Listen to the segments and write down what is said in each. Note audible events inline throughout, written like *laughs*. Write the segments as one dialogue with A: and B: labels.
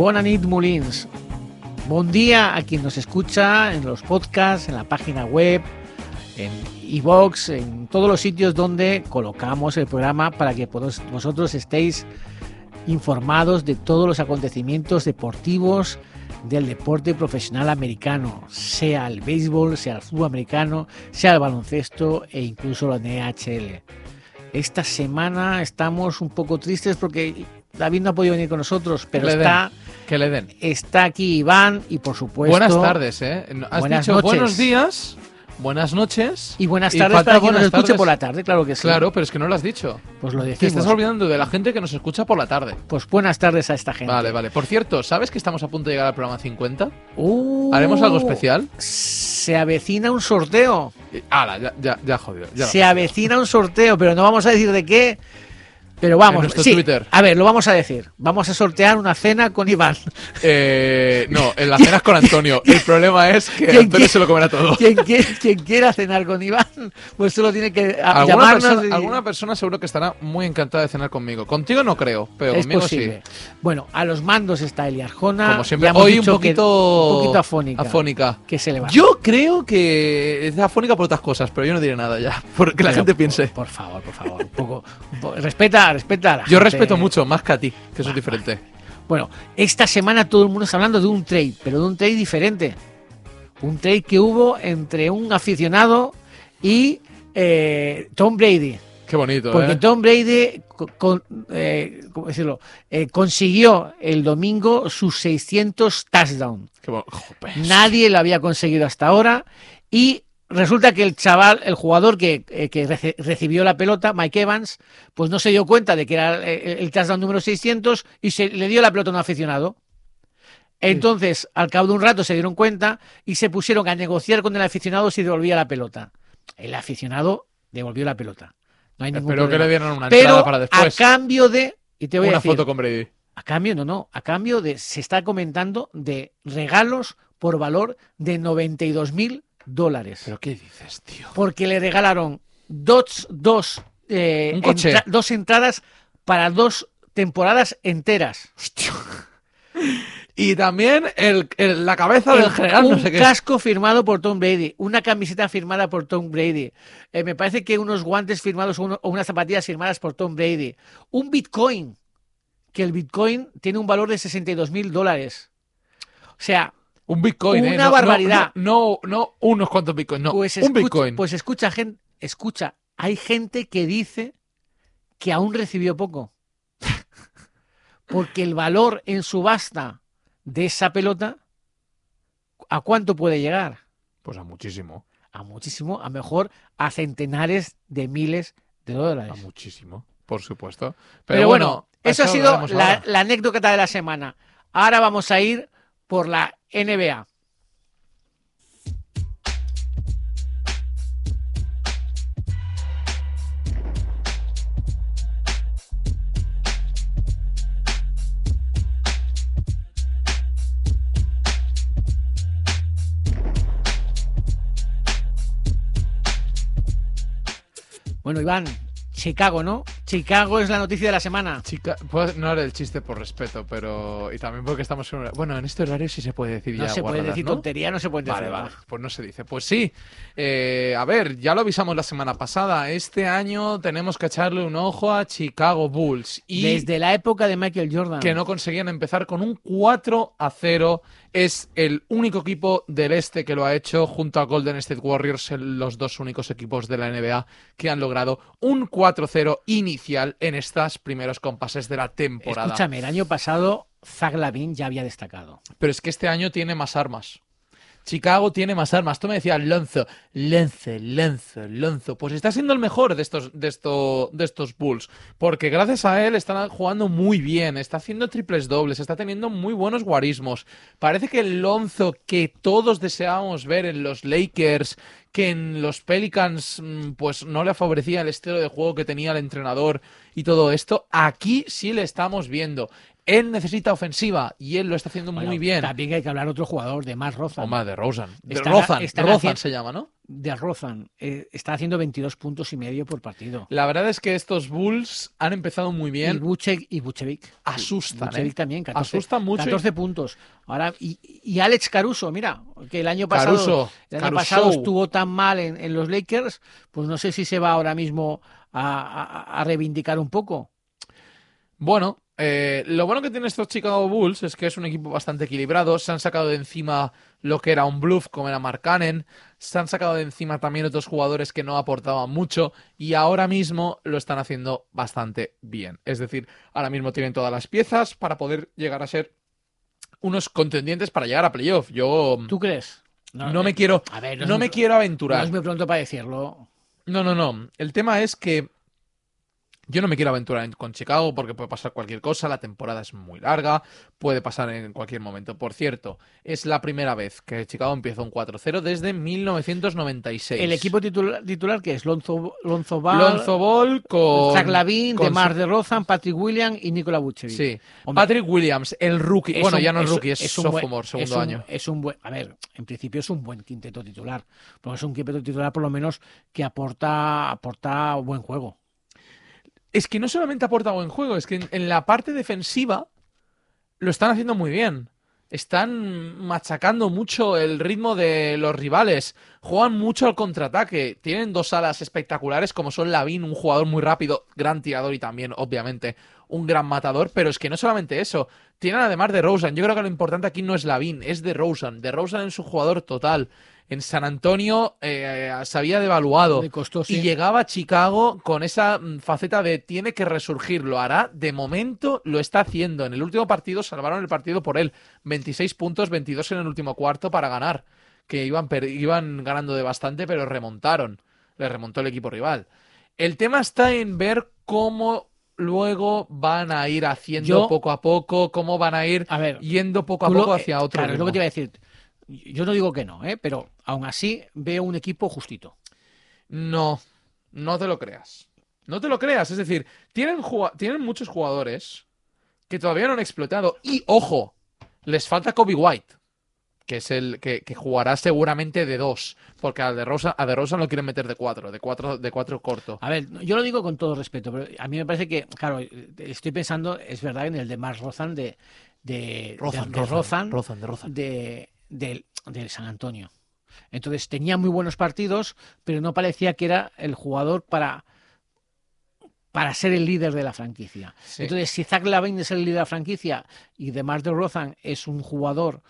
A: Bona nit, Molins. Buen día a quien nos escucha en los podcasts, en la página web, en iVoox, en todos los sitios donde colocamos el programa para que vos- vosotros estéis informados de todos los acontecimientos deportivos del deporte profesional americano, sea el béisbol, sea el fútbol americano, sea el baloncesto e incluso la NHL. Esta semana estamos un poco tristes porque David no ha podido venir con nosotros, pero
B: le
A: está,
B: Que le den.
A: está aquí Iván y por supuesto...
B: Buenas tardes, ¿eh? Has
A: buenas
B: dicho
A: noches.
B: buenos días, buenas noches.
A: Y buenas
B: Y
A: tardes
B: falta
A: para quien nos escuche
B: tardes.
A: por la tarde, claro que sí.
B: Claro, pero es que no lo has dicho.
A: Pues lo
B: Te
A: decimos.
B: estás olvidando de la gente que nos escucha por la tarde.
A: Pues buenas tardes a esta gente.
B: Vale, vale. Por cierto, ¿sabes que estamos a punto de llegar al programa 50?
A: Uh,
B: ¿Haremos algo especial?
A: Se avecina un sorteo.
B: Y- ¡Hala! Ya, ya, ya jodido. Ya
A: Se avecina un sorteo, pero no vamos a decir de qué. Pero vamos,
B: En nuestro
A: sí,
B: Twitter.
A: A ver, lo vamos a decir. Vamos a sortear una cena con Iván.
B: Eh, no, en las *laughs* cenas con Antonio. El problema es que
A: ¿Quién
B: Antonio
A: quiere-
B: se lo comerá todo.
A: Quien, quiera, quien quiera cenar con Iván, pues solo tiene que a-
B: Alguna
A: llamarnos.
B: persona,
A: y-
B: alguna persona seguro que estará muy encantada de cenar conmigo. Contigo no creo, pero
A: es
B: conmigo
A: posible.
B: sí.
A: Bueno, a los mandos está Eli Arjona.
B: Como siempre, hoy un poquito,
A: un poquito afónica.
B: afónica.
A: Que se le va.
B: Yo creo que es afónica por otras cosas, pero yo no diré nada ya, *laughs* porque la
A: Pero,
B: gente piense.
A: Por, favor, por favor, un poco. un po- respeta, respeta a la
B: Yo
A: gente.
B: respeto mucho, más que a ti, que eso es diferente.
A: Bueno, esta semana todo el mundo está hablando de un trade, pero de un trade diferente. Un trade que hubo entre un aficionado y eh, Tom Brady.
B: Qué bonito,
A: Porque
B: ¿eh?
A: Tom Brady co- con- eh, ¿cómo decirlo? Consiguió el domingo sus 600 touchdowns. Nadie lo había conseguido hasta ahora. Y resulta que el chaval, el jugador que, eh, que recibió la pelota, Mike Evans, pues no se dio cuenta de que era eh, el touchdown número 600 y se le dio la pelota a un aficionado. Entonces, al cabo de un rato se dieron cuenta y se pusieron a negociar con el aficionado si devolvía la pelota. El aficionado devolvió la pelota. No hay ningún
B: Espero que le dieran una
A: Pero
B: entrada para
A: a
B: después.
A: cambio de... Y te voy a
B: Una
A: decir,
B: foto con Brady.
A: a cambio, no, no. A cambio de, se está comentando de regalos por valor de 92 mil dólares.
B: ¿Pero qué dices, tío?
A: Porque le regalaron dos, dos, eh,
B: Un coche.
A: entra- dos entradas para dos temporadas enteras.
B: Y también el, el- la cabeza del
A: El-
B: general,
A: un
B: no sé qué.
A: casco firmado por Tom Brady, una camiseta firmada por Tom Brady, eh, me parece que unos guantes firmados o, uno- o unas zapatillas firmadas por Tom Brady, un Bitcoin, que el Bitcoin tiene un valor de 62 mil dólares. O sea,
B: Un Bitcoin, ¿eh?
A: Una
B: No- no-
A: barbaridad.
B: No, no, no unos cuantos Bitcoin, no.
A: pues,
B: un Bitcoin.
A: pues escucha, gente, escucha, hay gente que dice que aún recibió poco. *laughs* Porque el valor en subasta de esa pelota, ¿a cuánto puede llegar?
B: Pues a muchísimo.
A: a muchísimo, a mejor a centenares de miles de
B: A
A: dólares.
B: muchísimo, por supuesto.
A: Pero, bueno, eso ha sido la anécdota de la semana. Ahora vamos a ir por la NBA. Bueno, Iván, Chicago, ¿no? Chicago es la noticia de la semana.
B: Chica, puedo- no haré el chiste por respeto, pero. Y también porque estamos en. Bueno, en este horario sí se puede decir
A: No
B: ya.
A: se puede decir
B: ¿no?
A: tontería, no se puede decir.
B: Vale, vale, pues no se dice. Pues sí, eh, a ver, ya lo avisamos la semana pasada. Este año tenemos que echarle un ojo a Chicago Bulls. Y
A: Desde la época de Michael Jordan.
B: que no conseguían empezar con un 4 a 0. Es el único equipo del este que lo ha hecho, junto a Golden State Warriors, los dos únicos equipos de la NBA que han logrado un 4-0 inicial en estos primeros compases de la temporada.
A: Escúchame, el año pasado Zach Lavin ya había destacado.
B: Pero es que este año tiene más armas. Chicago tiene más armas. Tú me decías Lonzo, Lonzo, Lonzo, Lonzo. Pues está siendo el mejor de estos, de, esto- de estos Bulls. Porque gracias a él están jugando muy bien. Está haciendo triples dobles. Está teniendo muy buenos guarismos. Parece que el Lonzo que todos deseábamos ver en los Lakers, que en los Pelicans, mm, pues no le favorecía el estilo de juego que tenía el entrenador y todo esto. Aquí sí le estamos viendo. Él necesita ofensiva y él lo está haciendo
A: Bueno,
B: muy bien.
A: También hay que hablar otro jugador de más Roza.
B: O más de Rosen. De
A: Está-
B: Rozan, Rozan se llama, ¿no?
A: de Rozan eh, está haciendo 22 puntos y medio por partido.
B: La verdad es que estos Bulls han empezado muy
A: Y,
B: bien.
A: Buchek, y Buchevic.
B: Asustan,
A: Buchevic
B: ¿eh?
A: también, 14,
B: Asustan mucho.
A: 14 puntos. Ahora, y, y Alex Caruso, mira, que el año pasado,
B: Caruso,
A: el año
B: Caruso.
A: pasado estuvo tan mal en, en los Lakers, pues no sé si se va ahora mismo a, a- a reivindicar un poco.
B: Bueno, eh, lo bueno que tienen estos Chicago Bulls es que es un equipo bastante equilibrado. Se han sacado de encima lo que era un bluff, como era Mark Cannon. Se han sacado de encima también otros jugadores que no aportaban mucho. Y ahora mismo lo están haciendo bastante bien. Es decir, ahora mismo tienen todas las piezas para poder llegar a ser unos contendientes para llegar a playoff. Yo
A: ¿Tú crees?
B: no me quiero,
A: A ver,
B: no me
A: No
B: aventurar.
A: es muy pronto para decirlo.
B: No, no, no. El tema es que yo no me quiero aventurar en- con Chicago porque puede pasar cualquier cosa. La temporada es muy larga, puede pasar en cualquier momento. Por cierto, es la primera vez que Chicago empieza un 4-0 desde 1996.
A: El equipo titular, titular que es Lonzo, Lonzo Ball,
B: Lonzo Ball con.
A: Zach Lavin,
B: con-
A: DeMar DeRozan, Patrick Williams y Nikola Vucevic.
B: Sí.
A: Hombre,
B: Patrick Williams, el rookie. Bueno,
A: un-
B: ya no es rookie, es,
A: un buen-
B: sophomore, segundo
A: es un-
B: año.
A: Es un buen, a ver, en principio es un buen quinteto titular. Pero es un quinteto titular por lo menos que aporta, aporta buen juego.
B: Es que no solamente aporta buen juego, es que en, en la parte defensiva lo están haciendo muy bien. Están machacando mucho el ritmo de los rivales. Juegan mucho al contraataque. Tienen dos alas espectaculares, como son Lavin, un jugador muy rápido, gran tirador y también, obviamente, un gran matador. Pero es que no solamente eso. Tienen además de Rosen. Yo creo que lo importante aquí no es Lavin, es de Rosen. De Rosen es un jugador total. En San Antonio eh, se había devaluado.
A: Le costó, sí.
B: Y llegaba a Chicago con esa mm, faceta de tiene que resurgir. Lo hará. De momento lo está haciendo. En el último partido salvaron el partido por él. 26 puntos, 22 en el último cuarto para ganar. Que iban, per- iban ganando de bastante, pero remontaron. Le remontó el equipo rival. El tema está en ver cómo luego van a ir haciendo
A: Yo-
B: poco a poco, cómo van a ir
A: A ver,
B: yendo poco a poco
A: eh,
B: hacia otro
A: Claro, es lo que te iba a decir. Yo no digo que no, ¿eh? pero aún así veo un equipo justito.
B: No, no te lo creas. No te lo creas. Es decir, tienen, tienen muchos jugadores que todavía no han explotado. Y ojo, les falta Kobe White, que es el que, que jugará seguramente de dos. Porque a de Rosa, a de Rosa lo quieren meter de cuatro, de cuatro, de cuatro corto.
A: A ver, yo lo digo con todo respeto, pero a mí me parece que, claro, estoy pensando, es verdad, en el de Mars Rozan de, de,
B: Rozan,
A: de, de
B: Rozan,
A: Rozan,
B: de Rozan.
A: de, del- del San Antonio. Entonces tenía muy buenos partidos, pero no parecía que era el jugador para, para ser el líder de la franquicia.
B: Sí.
A: Entonces, si Zach Lavin es el líder de la franquicia y DeMar DeRozan es un jugador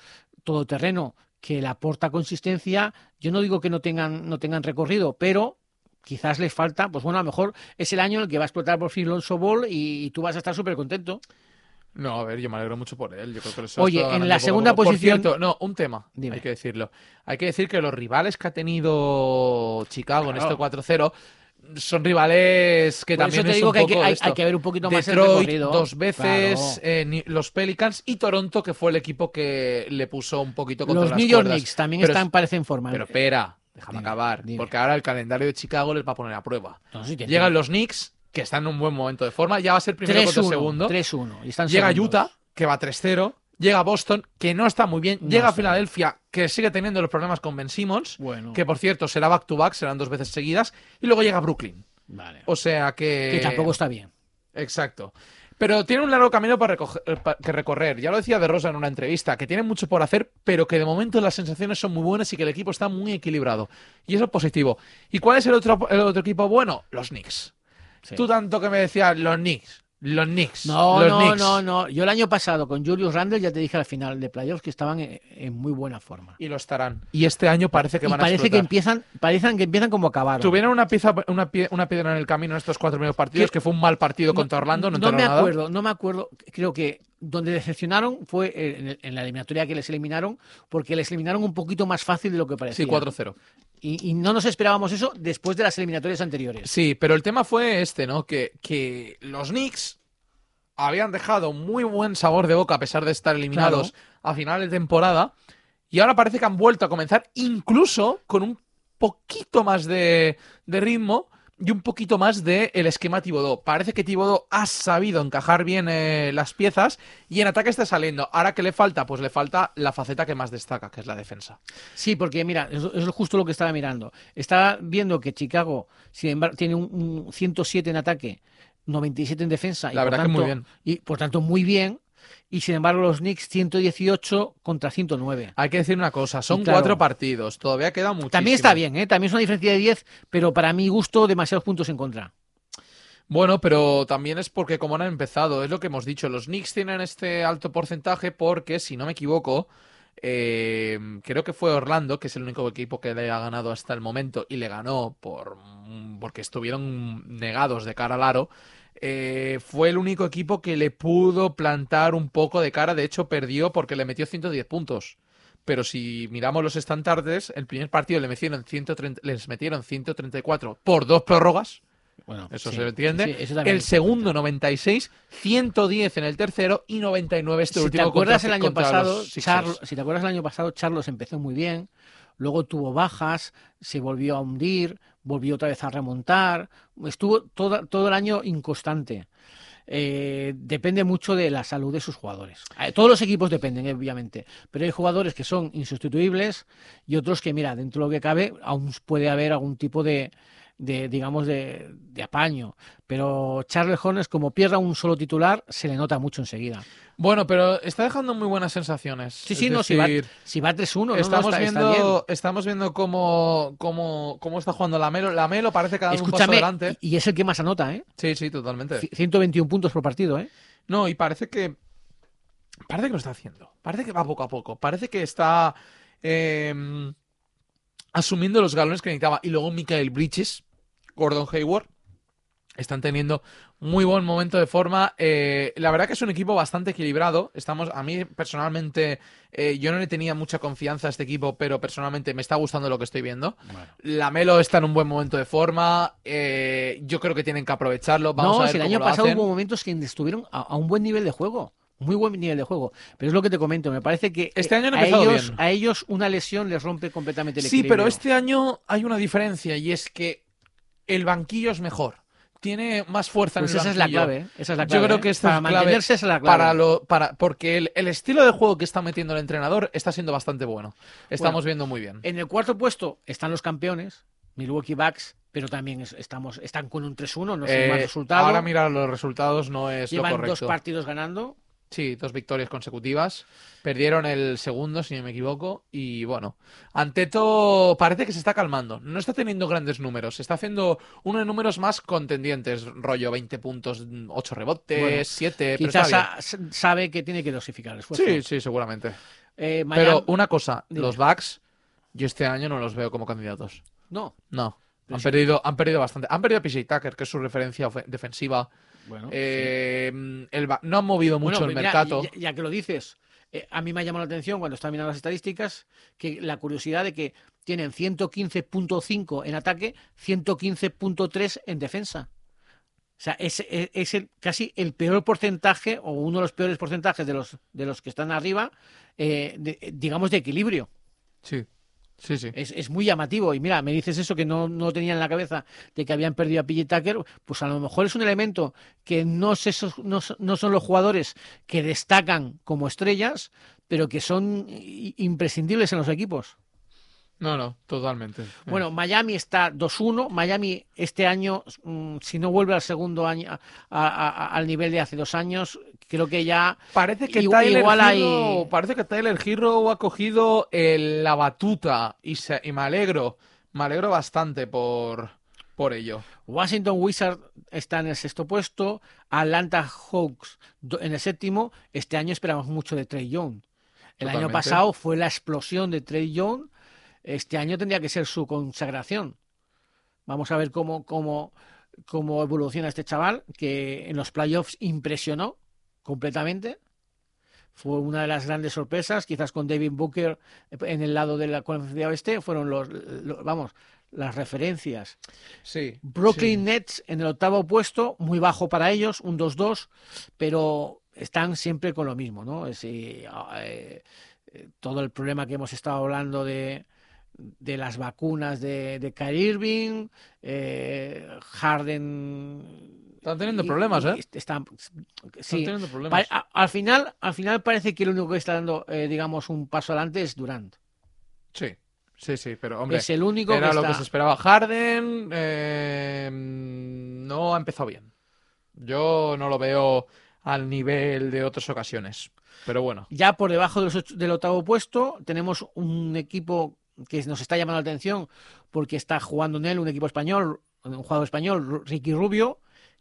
A: todoterreno que le aporta consistencia, yo no digo que no tengan, no tengan recorrido, pero quizás les falta, pues bueno, a lo mejor es el año en el que va a explotar por fin Lonzo Ball y, y tú vas a estar súper contento.
B: No, a ver, yo me alegro mucho por él. Yo creo que lo
A: Oye, en la segunda
B: poco. Por
A: posición-
B: cierto, no, un tema,
A: Dime.
B: hay que decirlo. Hay que decir que los rivales que ha tenido Chicago en este 4-0 son rivales que
A: Por
B: también
A: eso te
B: es
A: digo
B: un
A: que hay que,
B: poco
A: hay,
B: esto.
A: hay que ver un poquito más el
B: Detroit
A: recorrido.
B: dos veces,
A: Claro.
B: eh, los Pelicans y Toronto, que fue el equipo que le puso un poquito contra
A: Los
B: las
A: New York
B: cuerdas.
A: Knicks también
B: Pero
A: están,
B: es-
A: parecen forma.
B: Pero espera, déjame
A: Dime,
B: acabar,
A: dime.
B: porque ahora el calendario de Chicago les va a poner a prueba.
A: No, sí, te
B: Llegan
A: entiendo.
B: los Knicks, que están en un buen momento de forma, ya va a ser primero contra
A: 3-1,
B: segundo.
A: 3-1, y están
B: Llega
A: segundos.
B: Utah, que va 3-0. Llega Boston, que no está muy bien.
A: No
B: Llega a Filadelfia, que sigue teniendo los problemas con Ben Simmons.
A: Bueno,
B: Que por cierto será back to back, serán dos veces seguidas. Y luego llega Brooklyn.
A: vale.
B: O sea que.
A: que tampoco está bien.
B: Exacto. Pero tiene un largo camino para eh, que recorrer. Ya lo decía De Rosa en una entrevista, que tiene mucho por hacer, pero que de momento las sensaciones son muy buenas y que el equipo está muy equilibrado. Y eso es positivo. ¿Y cuál es el otro, el otro equipo bueno? Los Knicks.
A: Sí.
B: Tú tanto que me decías, los Knicks. Los Knicks.
A: No,
B: los
A: no,
B: Knicks.
A: no, no. Yo el año pasado con Julius Randle ya te dije al final de playoffs que estaban en, en muy buena forma.
B: Y lo estarán. Y este año parece que
A: y
B: van a
A: parece que
B: explotar.
A: empiezan, parecen que empiezan como acabaron.
B: Tuvieron una, pieza, una, pie- una piedra en el camino en estos cuatro primeros partidos,
A: ¿Qué?
B: que fue un mal partido contra Orlando. No,
A: no me
B: nada.
A: acuerdo, no me acuerdo. Creo que donde decepcionaron fue en, la eliminatoria que les eliminaron, porque les eliminaron un poquito más fácil de lo que parecía.
B: Sí, 4-0.
A: Y, y no nos esperábamos eso después de las eliminatorias anteriores.
B: Sí, pero el tema fue este, ¿no? Que, que los Knicks habían dejado muy buen sabor de boca a pesar de estar eliminados a final de temporada. Y ahora parece que han vuelto a comenzar, incluso con un poquito más de, de ritmo. Y un poquito más del el esquema Thibodeau. Parece que Thibodeau ha sabido encajar bien eh, las piezas y en ataque está saliendo. Ahora, ¿qué le falta? Pues le falta la faceta que más destaca, que es la defensa.
A: Sí, porque mira, eso es justo lo que estaba mirando. Estaba viendo que Chicago, sin embargo, tiene un, un 107 en ataque, 97 en defensa.
B: La
A: y
B: verdad
A: por
B: que muy bien.
A: Y por tanto, muy bien. Y sin embargo, los Knicks 118 contra 109.
B: Hay que decir una cosa, son
A: claro.
B: cuatro partidos, todavía queda muchísimo.
A: También está bien, ¿eh? También es una diferencia de 10, pero para mi gusto, demasiados puntos en contra.
B: Bueno, pero también es porque como han empezado, es lo que hemos dicho, los Knicks tienen este alto porcentaje porque, si no me equivoco, eh, creo que fue Orlando, que es el único equipo que le ha ganado hasta el momento y le ganó por porque estuvieron negados de cara al aro. Eh, fue el único equipo que le pudo plantar un poco de cara, de hecho perdió porque le metió 110 puntos. Pero si miramos los estandartes, el primer partido le metieron 130, les metieron 134 por dos prórrogas.
A: Bueno,
B: Eso
A: sí,
B: se entiende.
A: sí, eso también
B: el segundo 96, 110 en el tercero y 99 este
A: si
B: último
A: te acuerdas
B: contra-
A: el año pasado. Charlo- si te acuerdas el año pasado, Charlos empezó muy bien, luego tuvo bajas, se volvió a hundir, volvió otra vez a remontar, estuvo toda- todo el año inconstante. Eh, depende mucho de la salud de sus jugadores. Eh, Todos los equipos dependen, eh, obviamente, pero hay jugadores que son insustituibles y otros que, mira, dentro de lo que cabe, aún puede haber algún tipo de, de, digamos, de, de apaño. Pero Charles Hornets, como pierda un solo titular, se le nota mucho enseguida.
B: Bueno, pero está dejando muy buenas sensaciones.
A: Sí,
B: Es
A: sí, no, si va, si va 3-1, no, no,
B: estamos,
A: está-
B: viendo, estamos viendo cómo, cómo, cómo está jugando Lamelo. Lamelo parece que ha dado un paso adelante.
A: y, es el que más anota, ¿eh?
B: Sí, sí, totalmente.
A: C- 121 puntos por partido, ¿eh?
B: No, y parece que. Parece que lo está haciendo. Parece que va poco a poco. Parece que está eh, asumiendo los galones que necesitaba. Y luego Michael Bridges, Gordon Hayward, están teniendo muy buen momento de forma. Eh, la verdad que es un equipo bastante equilibrado. Estamos, a mí personalmente, eh, yo no le tenía mucha confianza a este equipo, pero personalmente me está gustando lo que estoy viendo. Lamelo está en un buen momento de forma. eh, yo creo que tienen que aprovecharlo. Vamos
A: no,
B: a ver
A: si el
B: cómo
A: año pasado
B: hacen.
A: hubo momentos que estuvieron a, a un buen nivel de juego. Muy buen nivel de juego. Pero es lo que te comento, me parece que
B: Este año
A: a, ellos,
B: bien.
A: a ellos una lesión les rompe completamente el
B: Sí,
A: equilibrio.
B: pero este año hay una diferencia y es que el banquillo es mejor. Tiene más fuerza
A: Pues
B: en el
A: esa es la
B: banquillo.
A: clave, ¿eh? Esa es la
B: Yo
A: clave,
B: creo
A: ¿eh?
B: que esta
A: Para
B: es
A: mantenerse es la clave.
B: Para lo, para, porque el, el estilo de juego que está metiendo el entrenador está siendo bastante bueno. Estamos
A: Bueno,
B: viendo muy bien.
A: En el cuarto puesto están los campeones, Milwaukee Bucks, pero también es- estamos, están con un 3-1, no sé
B: Eh,
A: más resultado.
B: ahora mirar los resultados no es
A: Llevan
B: lo
A: dos
B: correcto.
A: partidos ganando.
B: Sí, dos victorias consecutivas. Perdieron el segundo, si no me equivoco. Y bueno, Anteto parece que se está calmando. No está teniendo grandes números. Está haciendo uno de números más contendientes. Rollo 20 puntos, 8 rebotes,
A: Bueno,
B: 7. pero
A: Quizás sabe que tiene que dosificar el esfuerzo.
B: Sí, sí, seguramente.
A: Eh, Miami-
B: Pero una cosa,
A: Dime.
B: los Bucks, yo este año no los veo como candidatos.
A: No,
B: No. Han
A: sí.
B: perdido, han perdido bastante. Han perdido a PJ Tucker, que es su referencia defensiva.
A: Bueno.
B: Eh, el no han movido mucho
A: Bueno,
B: el
A: mira,
B: mercado.
A: Ya, ya que lo dices, eh, a mí me ha llamado la atención cuando estaba mirando las estadísticas que la curiosidad de que tienen 115.5 en ataque, 115.3 en defensa. O sea, es, es- es el- casi el peor porcentaje o uno de los peores porcentajes de los, de los que están arriba, eh, de- digamos, de equilibrio.
B: Sí,
A: Es, es muy llamativo. Y mira, me dices eso que no, no tenía en la cabeza de que habían perdido a PJ Tucker. Pues a lo mejor es un elemento que no, so- no, no son los jugadores que destacan como estrellas, pero que son imprescindibles en los equipos.
B: No, no, totalmente.
A: Bueno, Miami está 2-1. Miami este año, mm, si no vuelve al segundo año, a- a- a- al nivel de hace dos años, creo que ya
B: Parece que
A: Igual-
B: Tyler
A: igual hay-
B: Hero, parece que Tyler Hero ha cogido el- la batuta y, se- y me alegro, me alegro bastante por, por ello.
A: Washington Wizards está en el sexto puesto, Atlanta Hawks en el séptimo. Este año esperamos mucho de Trey Young. El año pasado fue la explosión de Trey Young. Este año tendría que ser su consagración. Vamos a ver cómo, cómo, cómo evoluciona este chaval, que en los playoffs impresionó completamente. Fue una de las grandes sorpresas, quizás con David Booker en el lado de la conferencia oeste, fueron los, los- vamos, las referencias.
B: Sí.
A: Brooklyn Nets en el octavo puesto, muy bajo para ellos, un 2-2, pero están siempre con lo mismo, ¿no? Es, eh, eh, todo el problema que hemos estado hablando de, de las vacunas de, de Kyrie Irving, eh, Harden.
B: Están teniendo
A: y-
B: problemas, ¿eh?
A: Están,
B: Están teniendo problemas.
A: Al final, al final parece que el único que está dando, eh, digamos, un paso adelante es Durant.
B: Sí, sí, sí, pero hombre,
A: es el único
B: era
A: que
B: lo
A: está.
B: que se esperaba. Harden eh, no ha empezado bien. Yo no lo veo al nivel de otras ocasiones. Pero bueno,
A: Ya por debajo de los ocho- del octavo puesto tenemos un equipo que nos está llamando la atención porque está jugando en él un equipo español, un jugador español, Ricky Rubio,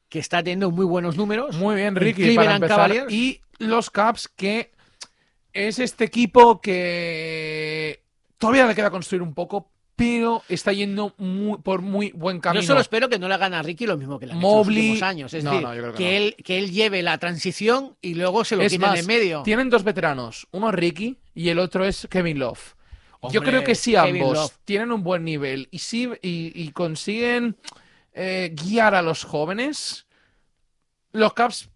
A: que está teniendo muy buenos números.
B: muy bien, Ricky, para empezar.
A: Cavaliers.
B: Y los Caps, que es este equipo que todavía le queda construir un poco, pero está yendo muy- por muy buen camino.
A: Yo solo espero que no le hagan a Ricky lo mismo que hecho
B: Mobley-
A: los últimos años. Es
B: No,
A: decir,
B: no, yo creo que
A: que,
B: no.
A: él, que él lleve la transición y luego se lo
B: Es
A: quiten
B: más,
A: en medio.
B: Tienen dos veteranos, uno es Ricky y el otro es Kevin Love. Yo creo que si
A: Kevin
B: ambos tienen un buen nivel y, sí, y, y consiguen eh, guiar a los jóvenes, los Caps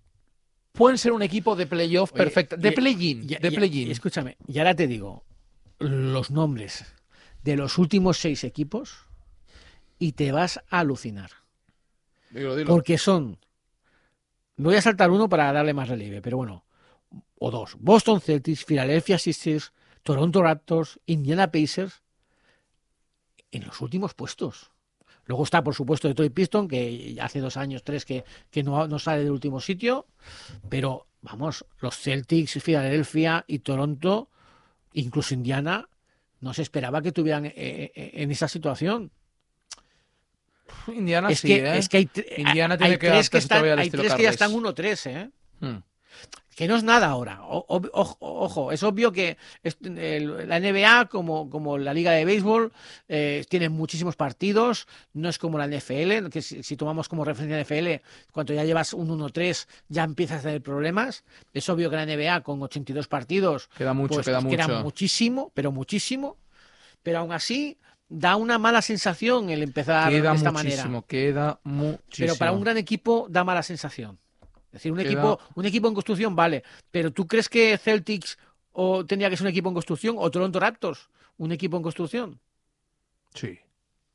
B: pueden ser un equipo de playoff
A: Oye,
B: perfecto. De play-in. De
A: Escúchame, y ahora te digo los nombres de los últimos seis equipos y te vas a alucinar.
B: Dilo, dilo.
A: Porque son. Voy a saltar uno para darle más relieve, pero bueno. O dos. Boston Celtics, Philadelphia Sixers, Toronto Raptors, Indiana Pacers. En los últimos puestos. Luego está, por supuesto, Detroit Piston, que hace dos años, tres, que, que no, no sale del último sitio. Pero, vamos, los Celtics, Filadelfia y Toronto, incluso Indiana, no se esperaba que tuvieran eh, eh, en esa situación.
B: Indiana
A: es,
B: sí,
A: que,
B: ¿eh?
A: es que hay,
B: Indiana
A: hay
B: tiene que
A: tres que están, hay tres que ya están 1-3, ¿eh?
B: Hmm.
A: Que no es nada ahora. O- ojo, ojo, es obvio que es- el- la NBA, como, como la Liga de Béisbol, eh, tiene muchísimos partidos. No es como la NFL, que si, si tomamos como referencia la NFL, cuando ya llevas un 1-3 ya empiezas a tener problemas. Es obvio que la NBA, con 82 partidos,
B: Queda mucho,
A: pues,
B: queda
A: pues,
B: mucho.
A: muchísimo, pero muchísimo. Pero aún así, da una mala sensación el empezar
B: Queda
A: de esta
B: muchísimo,
A: manera.
B: queda muchísimo.
A: Pero para un gran equipo da mala sensación. Es decir, un
B: Queda-
A: equipo, un equipo en construcción vale, pero ¿tú crees que Celtics o tendría que ser un equipo en construcción o Toronto Raptors un equipo en construcción?
B: Sí.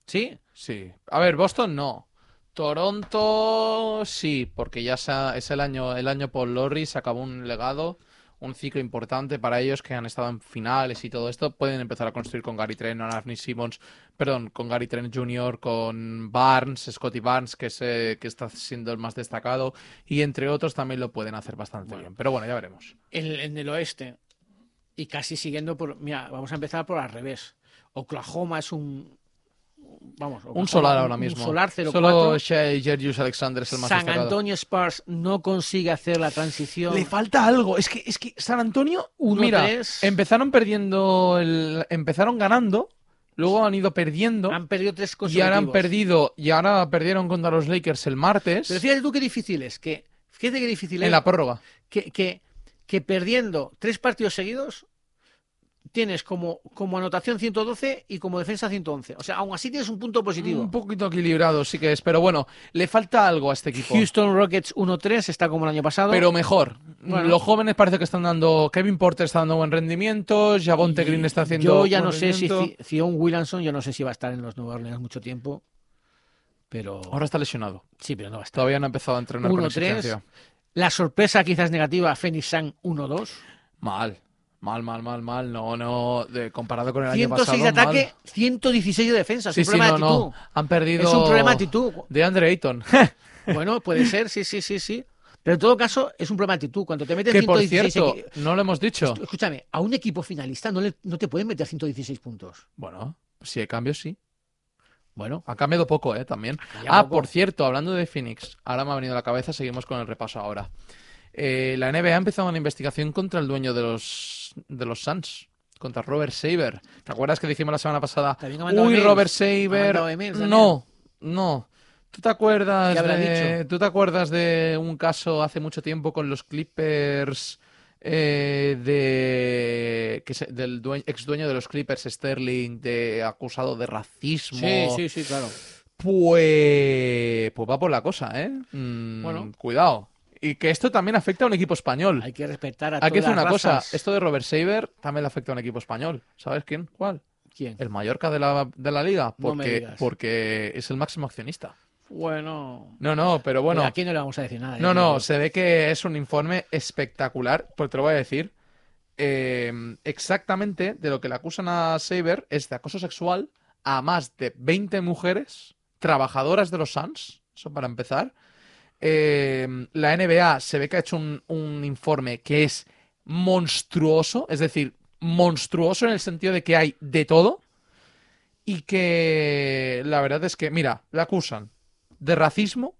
A: ¿Sí?
B: Sí. A ver, Boston no. Toronto sí, porque ya se ha- es el año, el año Paul Lorry, se acabó un legado, un ciclo importante para ellos que han estado en finales y todo esto. Pueden empezar a construir con Gary Trent, Anthony Simmons, perdón, con Gary Trent Jr., con Barnes, Scotty Barnes, que, es, eh, que está siendo el más destacado, y entre otros también lo pueden hacer bastante
A: Bueno.
B: bien. Pero bueno, ya veremos.
A: En, en el oeste. Y casi siguiendo por. Mira, vamos a empezar por al revés. Oklahoma es un. Vamos, Oklahoma,
B: Un solar
A: un-
B: ahora
A: un
B: mismo.
A: solar
B: Solo
A: 0-4.
B: Shea Gerius Alexander es el más
A: San
B: destacado.
A: Antonio Spurs no consigue hacer la transición.
B: Le falta algo. Es que, es que San Antonio,
A: 1-3.
B: mira, empezaron perdiendo, el, empezaron ganando, luego han ido perdiendo
A: Han perdido tres
B: y ahora han perdido y ahora perdieron contra los Lakers el martes
A: Pero fíjate tú qué difícil es. Que, fíjate qué difícil
B: en
A: es.
B: la prórroga.
A: que, que, que perdiendo tres partidos seguidos tienes como, como anotación 112 y como defensa 111. O sea, aún así tienes un punto positivo.
B: Un poquito equilibrado sí que es, pero bueno, le falta algo a este equipo.
A: Houston Rockets 1-3 está como el año pasado.
B: Pero mejor.
A: Bueno.
B: Los jóvenes parece que están dando. Kevin Porter está dando buen rendimiento. Javonte Green está haciendo.
A: Yo ya
B: buen
A: no sé si Zion Williamson, yo no sé si va a estar en los Nueva Orleans mucho tiempo. Pero
B: Ahora está lesionado.
A: sí, pero no va a estar.
B: Todavía no ha empezado a entrenar con
A: 1-3.
B: exigencia.
A: La sorpresa quizás negativa, Phoenix Sun 1-2.
B: Mal. Mal, mal, mal, mal. No, no. de- comparado con el año
A: 106
B: pasado.
A: de ataque,
B: mal.
A: 116 de defensa. Es
B: Sí,
A: un
B: sí,
A: problema
B: no,
A: de actitud.
B: no. Han perdido.
A: Es un problema de actitud.
B: De Andre Ayton. *laughs*
A: Bueno, puede ser, sí, sí, sí, sí. Pero en todo caso, es un problema de actitud. Cuando te
B: que por
A: 116
B: cierto, no lo hemos dicho.
A: Escúchame, a un equipo finalista no, le, no te pueden meter 116 puntos.
B: Bueno, si hay cambios, sí.
A: Bueno,
B: Ha cambiado poco, ¿eh? También. Ah,
A: poco.
B: por cierto, hablando de Phoenix, ahora me ha venido a la cabeza, seguimos con el repaso ahora. Eh, la NBA ha empezado una investigación contra el dueño de los, de los Suns, contra Robert Saber. ¿Te acuerdas que dijimos la semana pasada? Uy,
A: emails.
B: Robert Saber.
A: emails.
B: No, no. ¿Tú te acuerdas
A: ¿Qué habrá
B: de,
A: dicho?
B: ¿Tú te acuerdas de un caso hace mucho tiempo con los Clippers eh, de que se- del due- ex dueño de los Clippers Sterling de acusado de racismo?
A: sí, sí, sí, claro.
B: Pues, pues va por la cosa, ¿eh? Mm,
A: Bueno.
B: cuidado. Y que esto también afecta a un equipo español.
A: Hay que respetar a
B: Hay que decir una cosa, esto de Robert Saber también le afecta a un equipo español. ¿Sabes quién? ¿Cuál?
A: ¿Quién?
B: El Mallorca de la, de la liga,
A: No me
B: porque,
A: digas.
B: porque es el máximo accionista.
A: Bueno.
B: No, no, pero bueno.
A: Aquí no le vamos a decir nada.
B: No,
A: ¿eh?
B: no, se ve que es un informe espectacular, pues te lo voy a decir. Eh, exactamente de lo que le acusan a Saber es de acoso sexual a más de 20 mujeres trabajadoras de los Suns, eso para empezar. Eh, la NBA se ve que ha hecho un, un informe que es monstruoso, es decir, monstruoso en el sentido de que hay de todo y que la verdad es que, mira, le acusan de racismo,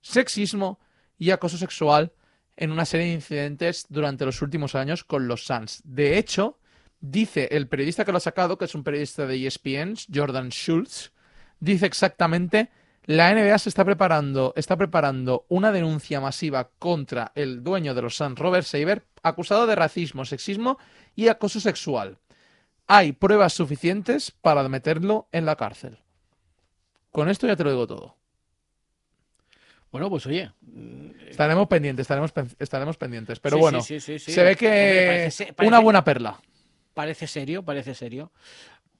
B: sexismo y acoso sexual en una serie de incidentes durante los últimos años con los Suns. De hecho, dice el periodista que lo ha sacado, que es un periodista de ESPN, Jordan Schultz, dice exactamente la NBA se está preparando, está preparando una denuncia masiva contra el dueño de los Suns, Robert Saber, acusado de racismo, sexismo y acoso sexual. Hay pruebas suficientes para meterlo en la cárcel. Con esto ya te lo digo todo.
A: Bueno, pues oye.
B: Estaremos pendientes, estaremos, estaremos pendientes. Pero
A: Sí,
B: bueno,
A: sí,
B: se ve que
A: Hombre, parece se-
B: una buena perla.
A: Parece serio, parece serio.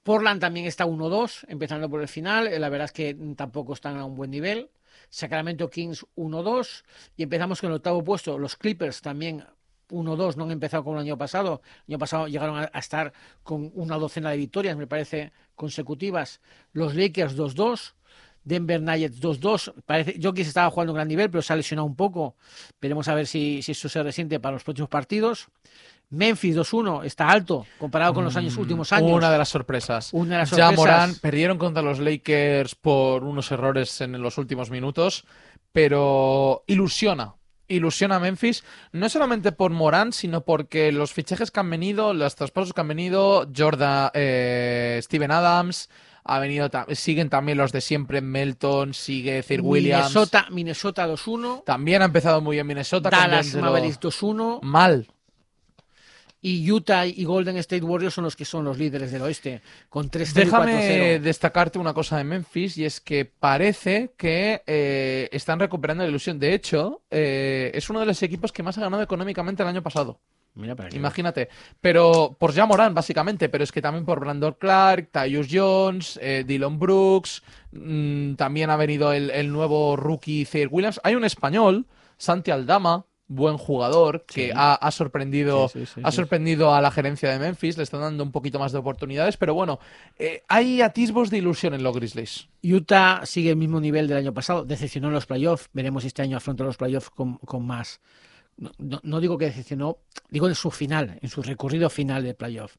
A: Portland también está 1-2, empezando por el final. Eh, La verdad es que tampoco están a un buen nivel. Sacramento Kings 1-2. Y empezamos con el octavo puesto. Los Clippers también 1-2, no han empezado como el año pasado. El año pasado llegaron a, estar con una docena de victorias, me parece, consecutivas. Los Lakers 2-2. Denver Nuggets 2-2. Parece, Jokic estaba jugando a un gran nivel, pero se ha lesionado un poco. Veremos a ver si, si eso se resiente para los próximos partidos. Memphis 2-1 está alto comparado con los años,
B: Mm,
A: últimos años.
B: Una de las sorpresas.
A: Una de las
B: Ya. Morán perdieron contra los Lakers por unos errores en los últimos minutos, pero ilusiona. Ilusiona a Memphis, no solamente por Morán, sino porque los fichajes que han venido, los traspasos que han venido, Jordan, eh, Steven Adams, ha venido, siguen también los de siempre, Melton, sigue Sir Williams.
A: Minnesota, Minnesota 2-1.
B: También ha empezado muy bien Minnesota.
A: Dallas. Mavericks 2-1.
B: Mal.
A: Y Utah y Golden State Warriors son los que son los líderes del oeste, con 3-0 y
B: Déjame
A: 4-0.
B: destacarte una cosa de Memphis y es que parece que eh, están recuperando la ilusión. De hecho, eh, es uno de los equipos que más ha ganado económicamente el año pasado.
A: Mira para.
B: Imagínate. Pero por Jamoran, básicamente, pero es que también por Brandon Clark, Tyus Jones, eh, Dylan Brooks, mm, también ha venido el, el nuevo rookie Zaire Williams. Hay un español, Santi Aldama, buen jugador, que
A: Sí.
B: ha, ha sorprendido,
A: Sí, sí, sí,
B: ha
A: sí.
B: sorprendido a la gerencia de Memphis, le están dando un poquito más de oportunidades, pero bueno, eh, hay atisbos de ilusión en los Grizzlies.
A: Utah sigue el mismo nivel del año pasado, decepcionó en los playoffs. Veremos si este año afronta los playoffs con, con más. No, no- no digo que decepcionó, digo en su final, en su recorrido final de playoff.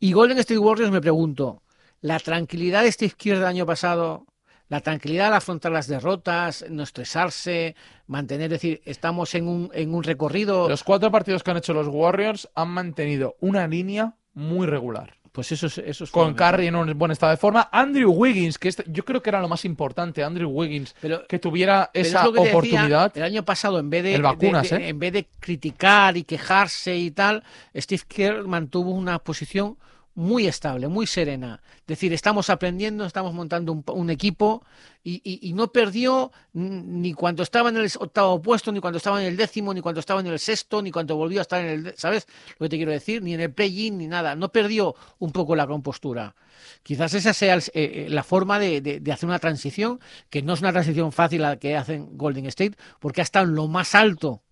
A: Y Golden State Warriors me pregunto, ¿la tranquilidad de esta izquierda del año pasado, la tranquilidad al afrontar las derrotas, no estresarse, mantener, es decir, estamos en un, en un recorrido,
B: Los cuatro partidos que han hecho los Warriors han mantenido una línea muy regular.
A: pues eso es, eso es
B: Con. Curry en un buen estado de forma. Andrew Wiggins, que este- yo creo que era lo más importante, Andrew Wiggins,
A: Pero,
B: que tuviera
A: pero
B: esa
A: es lo que te decía,
B: oportunidad.
A: el año pasado, en vez de,
B: El vacunas,
A: de- de-
B: ¿eh?
A: en vez de criticar y quejarse y tal, Steve Kerr mantuvo una posición muy estable, muy serena. Es decir, estamos aprendiendo, estamos montando un, un equipo y, y- no perdió ni cuando estaba en el octavo puesto, ni cuando estaba en el décimo, ni cuando estaba en el sexto, ni cuando volvió a estar en el... ¿Sabes lo que te quiero decir? Ni en el play-in, ni nada. No perdió un poco la compostura. Quizás esa sea el- eh, eh, la forma de, de- de hacer una transición, que no es una transición fácil la que hacen Golden State, porque ha estado en lo más alto. O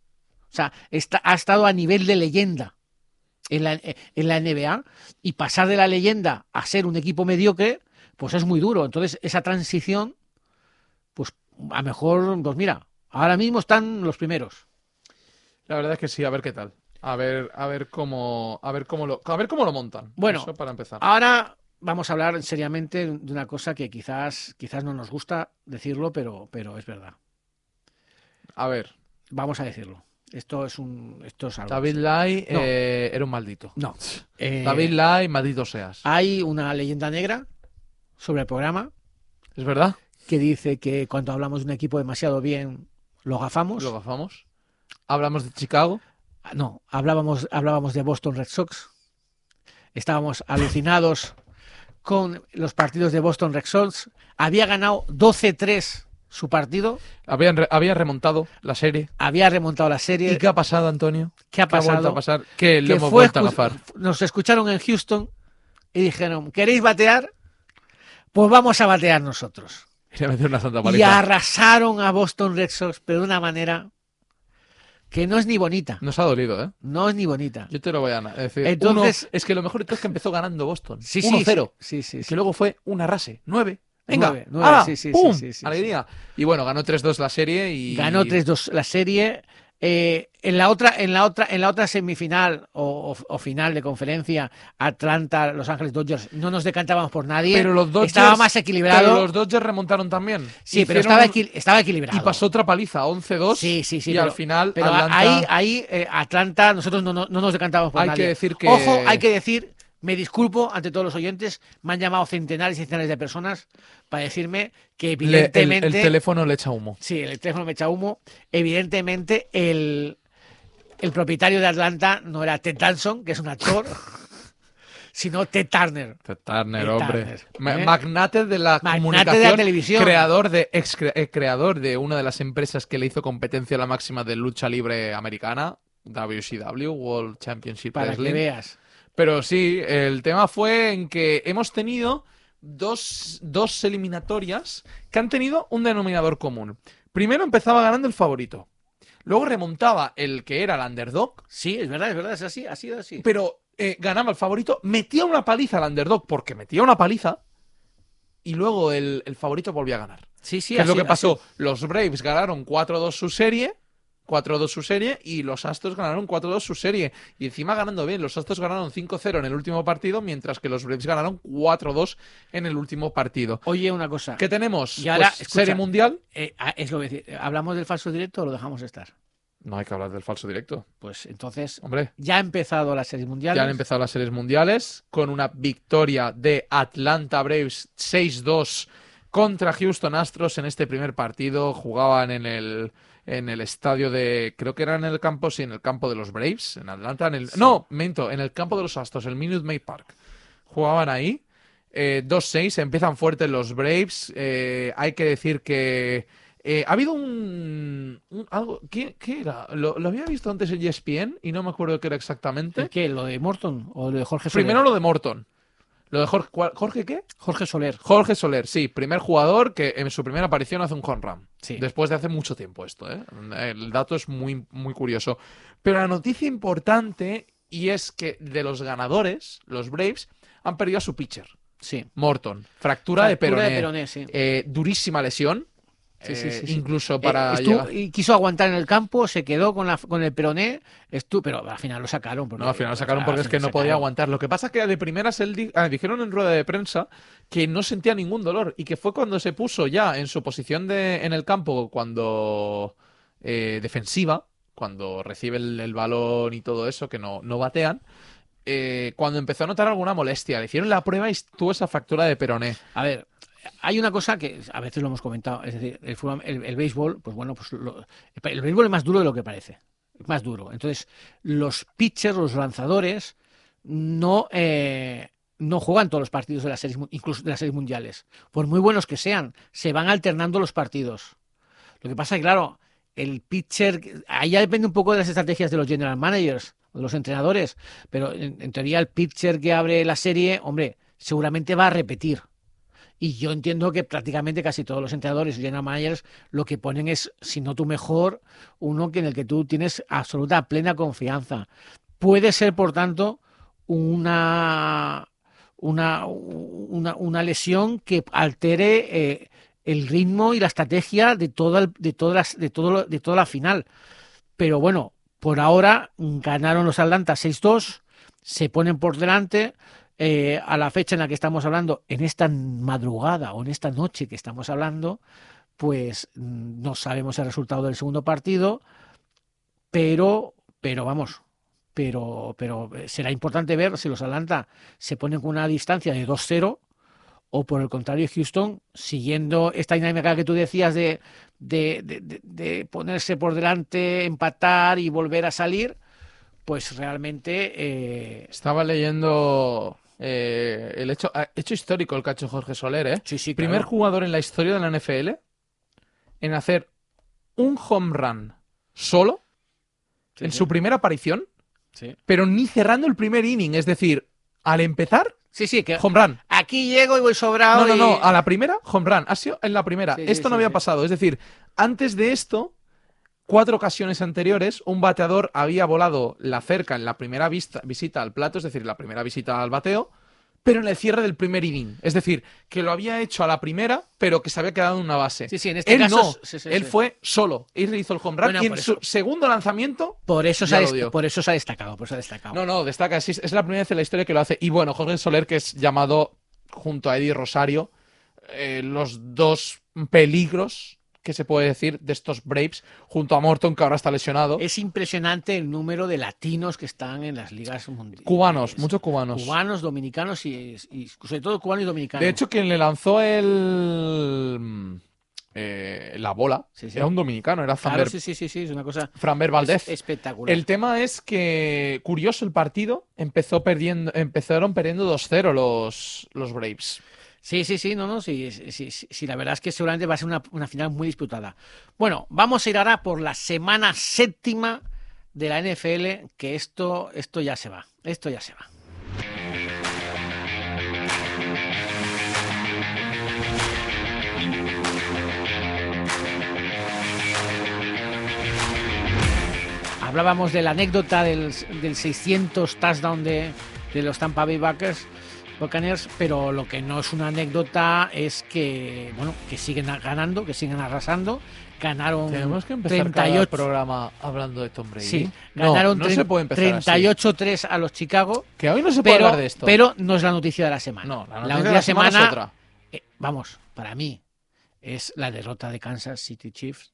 A: sea, está- ha estado a nivel de leyenda en la, en la NBA y pasar de la leyenda a ser un equipo mediocre, pues es muy duro. Entonces, esa transición, pues a lo mejor, pues mira, ahora mismo están los primeros.
B: La verdad es que sí, a ver qué tal. A ver, a ver cómo, a ver cómo lo, a ver cómo lo montan.
A: Bueno,
B: Eso para empezar.
A: Ahora vamos a hablar seriamente de una cosa que quizás, quizás no nos gusta decirlo, pero, pero es verdad.
B: A ver,
A: Vamos a decirlo. Esto es un, esto es algo.
B: David Lai
A: No.
B: eh, era un maldito.
A: No. Eh,
B: David Lai, maldito seas.
A: Hay una leyenda negra sobre el programa
B: ¿Es verdad?
A: que dice que cuando hablamos de un equipo demasiado bien, lo gafamos.
B: Lo gafamos. Hablamos de Chicago.
A: Ah, No, hablábamos, hablábamos de Boston Red Sox. Estábamos alucinados con los partidos de Boston Red Sox. Había ganado 12-3 su partido.
B: Habían re- había remontado la serie.
A: Había remontado la
B: ¿Y
A: serie.
B: qué ha pasado, Antonio?
A: ¿Qué ha
B: ¿Qué ha
A: pasado?
B: a pasar? Que lo hemos vuelto a gafar.
A: Nos escucharon en Houston y dijeron, ¿queréis batear? Pues vamos a batear nosotros.
B: Y una
A: Y arrasaron a Boston Red Sox, pero de una manera que no es ni bonita.
B: Nos ha dolido, ¿eh?
A: No es ni bonita.
B: Yo te lo voy a decir.
A: Entonces-
B: Uno- es que lo mejor de todo es que empezó ganando Boston.
A: Sí, sí,
B: 1-0.
A: Sí, sí, sí.
B: Que luego fue un arrase. 9. Venga.
A: Nueve, nueve,
B: ¡Hala!
A: sí, sí,
B: ¡Pum!
A: sí, sí,
B: Alegría. Y bueno, ganó 3-2 la serie y.
A: Ganó 3-2 la serie. Eh, en la otra, en la otra, en la otra semifinal o, o- o final de conferencia, Atlanta, Los Ángeles Dodgers, no nos decantábamos por nadie.
B: Pero los Dodgers.
A: estaba más equilibrado.
B: Pero los Dodgers remontaron también.
A: Sí, pero
B: Hicieron
A: estaba,
B: un-
A: equil- estaba equilibrado.
B: Y pasó otra paliza, 11-2.
A: Sí, sí, sí.
B: Y
A: pero,
B: al final,
A: pero
B: Atlanta-
A: ahí, ahí eh, Atlanta, nosotros no, no- no nos decantábamos por
B: Hay
A: nadie.
B: que decir que-
A: Ojo, hay que decir, me disculpo ante todos los oyentes, me han llamado centenares y centenares de personas para decirme que
B: le- el,
A: evidentemente...
B: el teléfono le echa humo.
A: Sí, el teléfono me echa humo. Evidentemente, el, el propietario de Atlanta no era Ted Danson, que es un actor, *laughs* sino Ted Turner.
B: Ted Turner,
A: Ted
B: hombre.
A: Turner, ¿eh?
B: Magnate de la
A: Magnate
B: comunicación.
A: de la televisión.
B: Creador de, ex cre- eh, creador de una de las empresas que le hizo competencia a la máxima de lucha libre americana, WCW, World Championship
A: Para que veas.
B: Pero sí, el tema fue en que hemos tenido dos, dos eliminatorias que han tenido un denominador común. Primero empezaba ganando el favorito. Luego remontaba el que era el underdog,
A: Sí, es verdad, es verdad, es así, ha sido así.
B: pero eh, ganaba el favorito, metía una paliza al underdog porque metía una paliza y luego el, el favorito volvía a ganar.
A: Sí, sí,
B: ¿Qué es lo
A: así-
B: que pasó?
A: así.
B: Los Braves ganaron 4-2 su serie, 4-2 su serie y los Astros ganaron 4-2 su serie. Y encima ganando bien, los Astros ganaron 5-0 en el último partido, mientras que los Braves ganaron 4-2 en el último partido.
A: Oye, una cosa.
B: ¿Qué tenemos?
A: Y ahora,
B: Pues,
A: escucha.
B: serie mundial.
A: Eh, ah, es lo que decir, ¿Hablamos del falso directo o lo dejamos estar?
B: No hay que hablar del falso directo.
A: Pues entonces,
B: Hombre,
A: ya ha empezado las series mundiales.
B: ya han empezado las series mundiales con una victoria de Atlanta Braves 6-2 contra Houston Astros en este primer partido. Jugaban en el, en el estadio de. Creo que era en el campo, sí, en el campo de los Braves, en Atlanta. En el, No, mento, en el campo de los Astros, el Minute Maid Park. Jugaban ahí. Eh, 2-6, empiezan fuertes los Braves. Eh, hay que decir que. eh, ha habido un, un- algo ¿qué, qué era? Lo, lo había visto antes en ESPN y no me acuerdo qué era exactamente.
A: ¿El qué? ¿Lo de Morton o lo de Jorge Soler?
B: Primero lo de Morton. Lo de Jorge, ¿cuál- ¿Jorge qué?
A: Jorge Soler.
B: Jorge Soler, sí, primer jugador que en su primera aparición hace un home run.
A: Sí.
B: Después de hace mucho tiempo esto, ¿eh? El dato es muy, muy curioso. Pero la noticia importante y es que de los ganadores, los Braves, han perdido a su pitcher,
A: Sí.
B: Morton. Fractura, de peroné.
A: de peroné, sí.
B: Eh, durísima lesión.
A: Sí, sí,
B: eh,
A: sí, sí.
B: Incluso
A: Eh,
B: para llegar-
A: y quiso aguantar en el campo, se quedó con, la, con el peroné, estu pero al final lo sacaron. Porque,
B: No, al final lo sacaron porque es que no podía
A: sacaron.
B: aguantar. Lo que pasa es que de primeras él di- ah, dijeron en rueda de prensa que no sentía ningún dolor y que fue cuando se puso ya en su posición de, en el campo, cuando eh, defensiva, cuando recibe el, el balón y todo eso, que no, no batean, eh, cuando empezó a notar alguna molestia. Le hicieron la prueba y tuvo esa fractura de peroné.
A: A ver, hay una cosa que a veces lo hemos comentado, es decir, el, béisbol, pues bueno, pues lo- el béisbol es más duro de lo que parece, es más duro. Entonces, los pitchers, los lanzadores, no, eh, no juegan todos los partidos de las series, incluso de las series mundiales. Por muy buenos que sean, se van alternando los partidos. Lo que pasa es que, claro, el pitcher, ahí ya depende un poco de las estrategias de los general managers, de los entrenadores, pero en teoría el pitcher que abre la serie, hombre, seguramente va a repetir. Y yo entiendo que prácticamente casi todos los entrenadores y general lo que ponen es, si no tú mejor, uno en el que tú tienes absoluta plena confianza. Puede ser, por tanto, una, una, una, una lesión que altere eh, el ritmo y la estrategia de toda, de, todas las- de, de toda la final. Pero bueno, por ahora ganaron los Atlanta 6-2, se ponen por delante. Eh, a la fecha en la que estamos hablando, en esta madrugada o en esta noche que estamos hablando, pues mm, no sabemos el resultado del segundo partido, pero, pero vamos, pero, pero eh, será importante ver si los Atlanta se ponen con una distancia de 2-0 o por el contrario Houston, siguiendo esta dinámica que tú decías de, de, de- ponerse por delante, empatar y volver a salir, pues realmente eh,
B: Estaba leyendo eh, el hecho, ah, hecho histórico el hecho Jorge Soler, ¿eh?
A: sí, sí,
B: Primer jugador en la historia de la NFL en hacer un home run solo
A: Sí,
B: en
A: sí,
B: su primera aparición,
A: sí.
B: pero ni cerrando el primer inning. Es decir, al empezar,
A: Sí, sí, que
B: Home run.
A: aquí llego y voy sobrado.
B: No, no, no, a la primera, home run. Ha sido en la primera. Esto no había pasado. Es decir, antes de esto, cuatro ocasiones anteriores, un bateador había volado la cerca en la primera vista- visita al plato, es decir, la primera visita al bateo, pero en el cierre del primer inning. Es decir, que lo había hecho a la primera, pero que se había quedado en una base.
A: Sí, sí, en este
B: él
A: caso.
B: no.
A: sí, sí,
B: él
A: sí.
B: fue solo. Él hizo el home run
A: Bueno,
B: y en su segundo lanzamiento.
A: Por eso, se ha por eso se ha destacado. Por eso ha destacado.
B: No, no, destaca. Es, es la primera vez en la historia que lo hace. Y bueno, Jorge Soler, que es llamado junto a Eddie Rosario, eh, los dos peligros que se puede decir de estos Braves, junto a Morton, que ahora está lesionado.
A: Es impresionante el número de latinos que están en las ligas mundiales.
B: Cubanos, muchos cubanos.
A: Cubanos, dominicanos y, y sobre todo cubanos y dominicanos.
B: De hecho, quien le lanzó el. eh, la bola
A: Sí, sí.
B: era un dominicano, era
A: Claro,
B: Framber,
A: sí, sí, sí, sí, es una cosa
B: Framber Valdez.
A: es- espectacular.
B: El tema es que, curioso el partido, empezó perdiendo, empezaron perdiendo 2-0 los, los Braves.
A: Sí, sí, sí, no, no, sí, sí, sí, sí, la verdad es que seguramente va a ser una, una final muy disputada. Bueno, vamos a ir ahora por la semana séptima de la NFL, que esto, esto ya se va, esto ya se va. Hablábamos de la anécdota del, del 600 touchdown de, de los Tampa Bay Buccaneers, Buccaneers, pero lo que no es una anécdota es que, bueno, que siguen ganando, que siguen arrasando. Ganaron
B: Tenemos que empezar cada
A: 38
B: programa hablando de Tom Brady.
A: Sí,
B: No,
A: ganaron
B: no se puede así.
A: 38-3 a los Chicago,
B: Que hoy no se puede
A: pero,
B: hablar de esto.
A: pero no es la noticia de la semana.
B: no, la
A: la
B: noticia de la semana, es otra.
A: eh, vamos, para mí es la derrota de Kansas City Chiefs.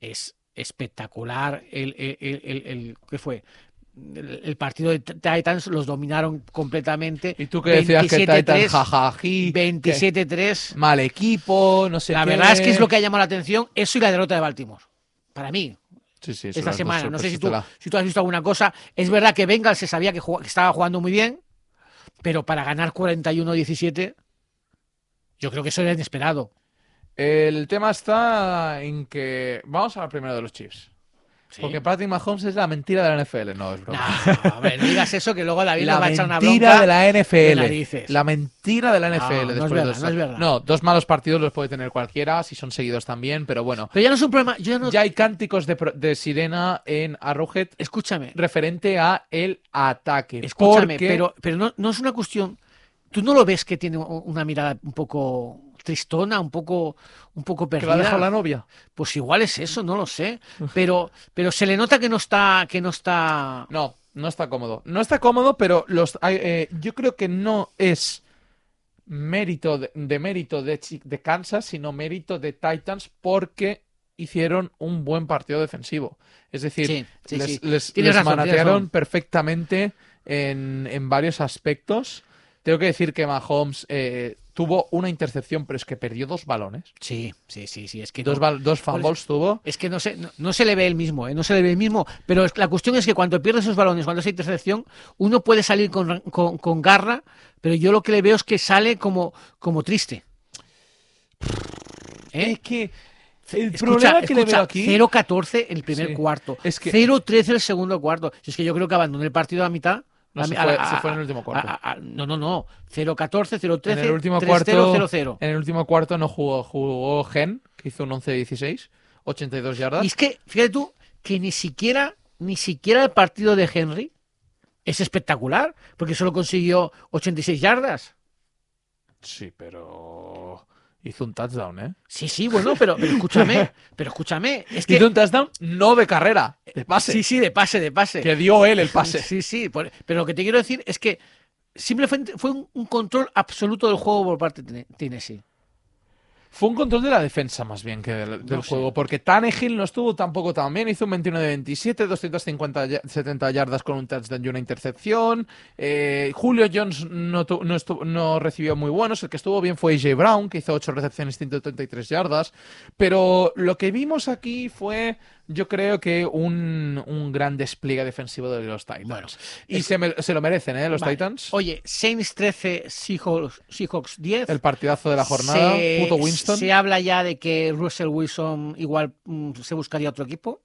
A: Es espectacular el, el, el- el- el- ¿qué fue? El, partido de Titans los dominaron completamente.
B: Y tú que decías que
A: 27-3,
B: Titan jajají, que
A: 27-3.
B: mal equipo, no sé
A: La
B: qué.
A: verdad es que es lo que ha llamado la atención, eso y la derrota de Baltimore. Para mí,
B: Sí, sí,
A: esta semana. No sé si tú, si tú has visto alguna cosa. Es verdad que Bengals se sabía que, jugaba- que estaba jugando muy bien, pero para ganar 41-17, yo creo que eso era inesperado.
B: El tema está en que. Vamos a hablar primero de los Chiefs.
A: Sí.
B: Porque Patrick Mahomes es la mentira de la NFL. No, es broma.
A: No, no digas eso que luego David
B: la
A: va a echar una
B: mentira
A: bronca.
B: de la NFL. La mentira de la
A: No,
B: NFL.
A: no es
B: después de
A: verdad,
B: dos-
A: no es verdad.
B: No, dos malos partidos los puede tener cualquiera, si son seguidos también, pero bueno.
A: Pero ya no es un problema. Ya no.
B: Ya hay cánticos de, sirena en Arrowhead
A: Escúchame,
B: referente a el ataque.
A: escúchame,
B: porque-
A: pero, pero no, no es una cuestión. ¿Tú no lo ves que tiene una mirada un poco tristona, un poco, un poco
B: ¿Que
A: perdida?
B: la ha dejado la novia?
A: Pues igual es eso, no lo sé. *laughs* Pero, pero se le nota que no está, que no está.
B: No, no está cómodo. No está cómodo, pero los, eh, yo creo que no es mérito de, de mérito de, Kansas, sino mérito de Titans porque hicieron un buen partido defensivo. Es decir,
A: Sí, sí,
B: les,
A: sí.
B: les-
A: Tienes
B: les
A: razón, tienes
B: manatearon perfectamente en, en varios aspectos. Tengo que decir que Mahomes eh, tuvo una intercepción, pero es que perdió dos balones.
A: Sí, sí, sí, sí. Es que
B: Dos,
A: no-
B: dos fumbles tuvo.
A: Es que no se, no, no se le ve el mismo, ¿eh? no se le ve el mismo. Pero es- la cuestión es que cuando pierde esos balones, cuando esa intercepción, uno puede salir con, con- con garra, pero yo lo que le veo es que sale como, como triste. ¿Eh?
B: Es que el
A: Escucha,
B: problema que le veo aquí
A: 0-14 el primer
B: Sí.
A: cuarto,
B: Es que-
A: 0-13 el segundo cuarto. Si es que yo creo que abandonó el partido a mitad.
B: No,
A: a
B: se fue-
A: a-
B: se fue en el último cuarto.
A: a- no, no, no. 0-14, 0-13,
B: En el último
A: 3-0,
B: cuarto,
A: 0-0.
B: en el último cuarto no jugó, jugó Gen, que hizo un 11-16, 82 yardas.
A: Y es que, fíjate tú, que ni siquiera, ni siquiera el partido de Henry es espectacular, porque solo consiguió 86 yardas.
B: Sí, pero hizo un touchdown, ¿eh?
A: Sí, sí, bueno, pero, pero escúchame, pero escúchame, es que
B: Hizo un touchdown no de carrera, de pase.
A: sí, sí, de pase, de pase.
B: Que dio él el pase.
A: Sí, sí, pero lo que te quiero decir es que simplemente fue un, un control absoluto del juego por parte de Tennessee.
B: Fue un control de la defensa más bien que del, del
A: No
B: juego, porque Tannehill no estuvo tampoco tan bien, hizo un 21 de 27, 250 ya- 70 yardas con un touchdown y una intercepción. Eh, Julio Jones no, tu- no, estu- no recibió muy buenos, el que estuvo bien fue AJ Brown, que hizo 8 recepciones, 133 yardas. Pero lo que vimos aquí fue, yo creo que un, un gran despliegue defensivo de los Titans.
A: Bueno,
B: y
A: es-
B: se, me- se lo merecen, ¿eh? Los
A: Vale.
B: Titans.
A: Oye, Saints 13, Seahawks, Seahawks 10.
B: El partidazo de la jornada, puto Winston.
A: Se habla ya de que Russell Wilson igual mm, se buscaría otro equipo.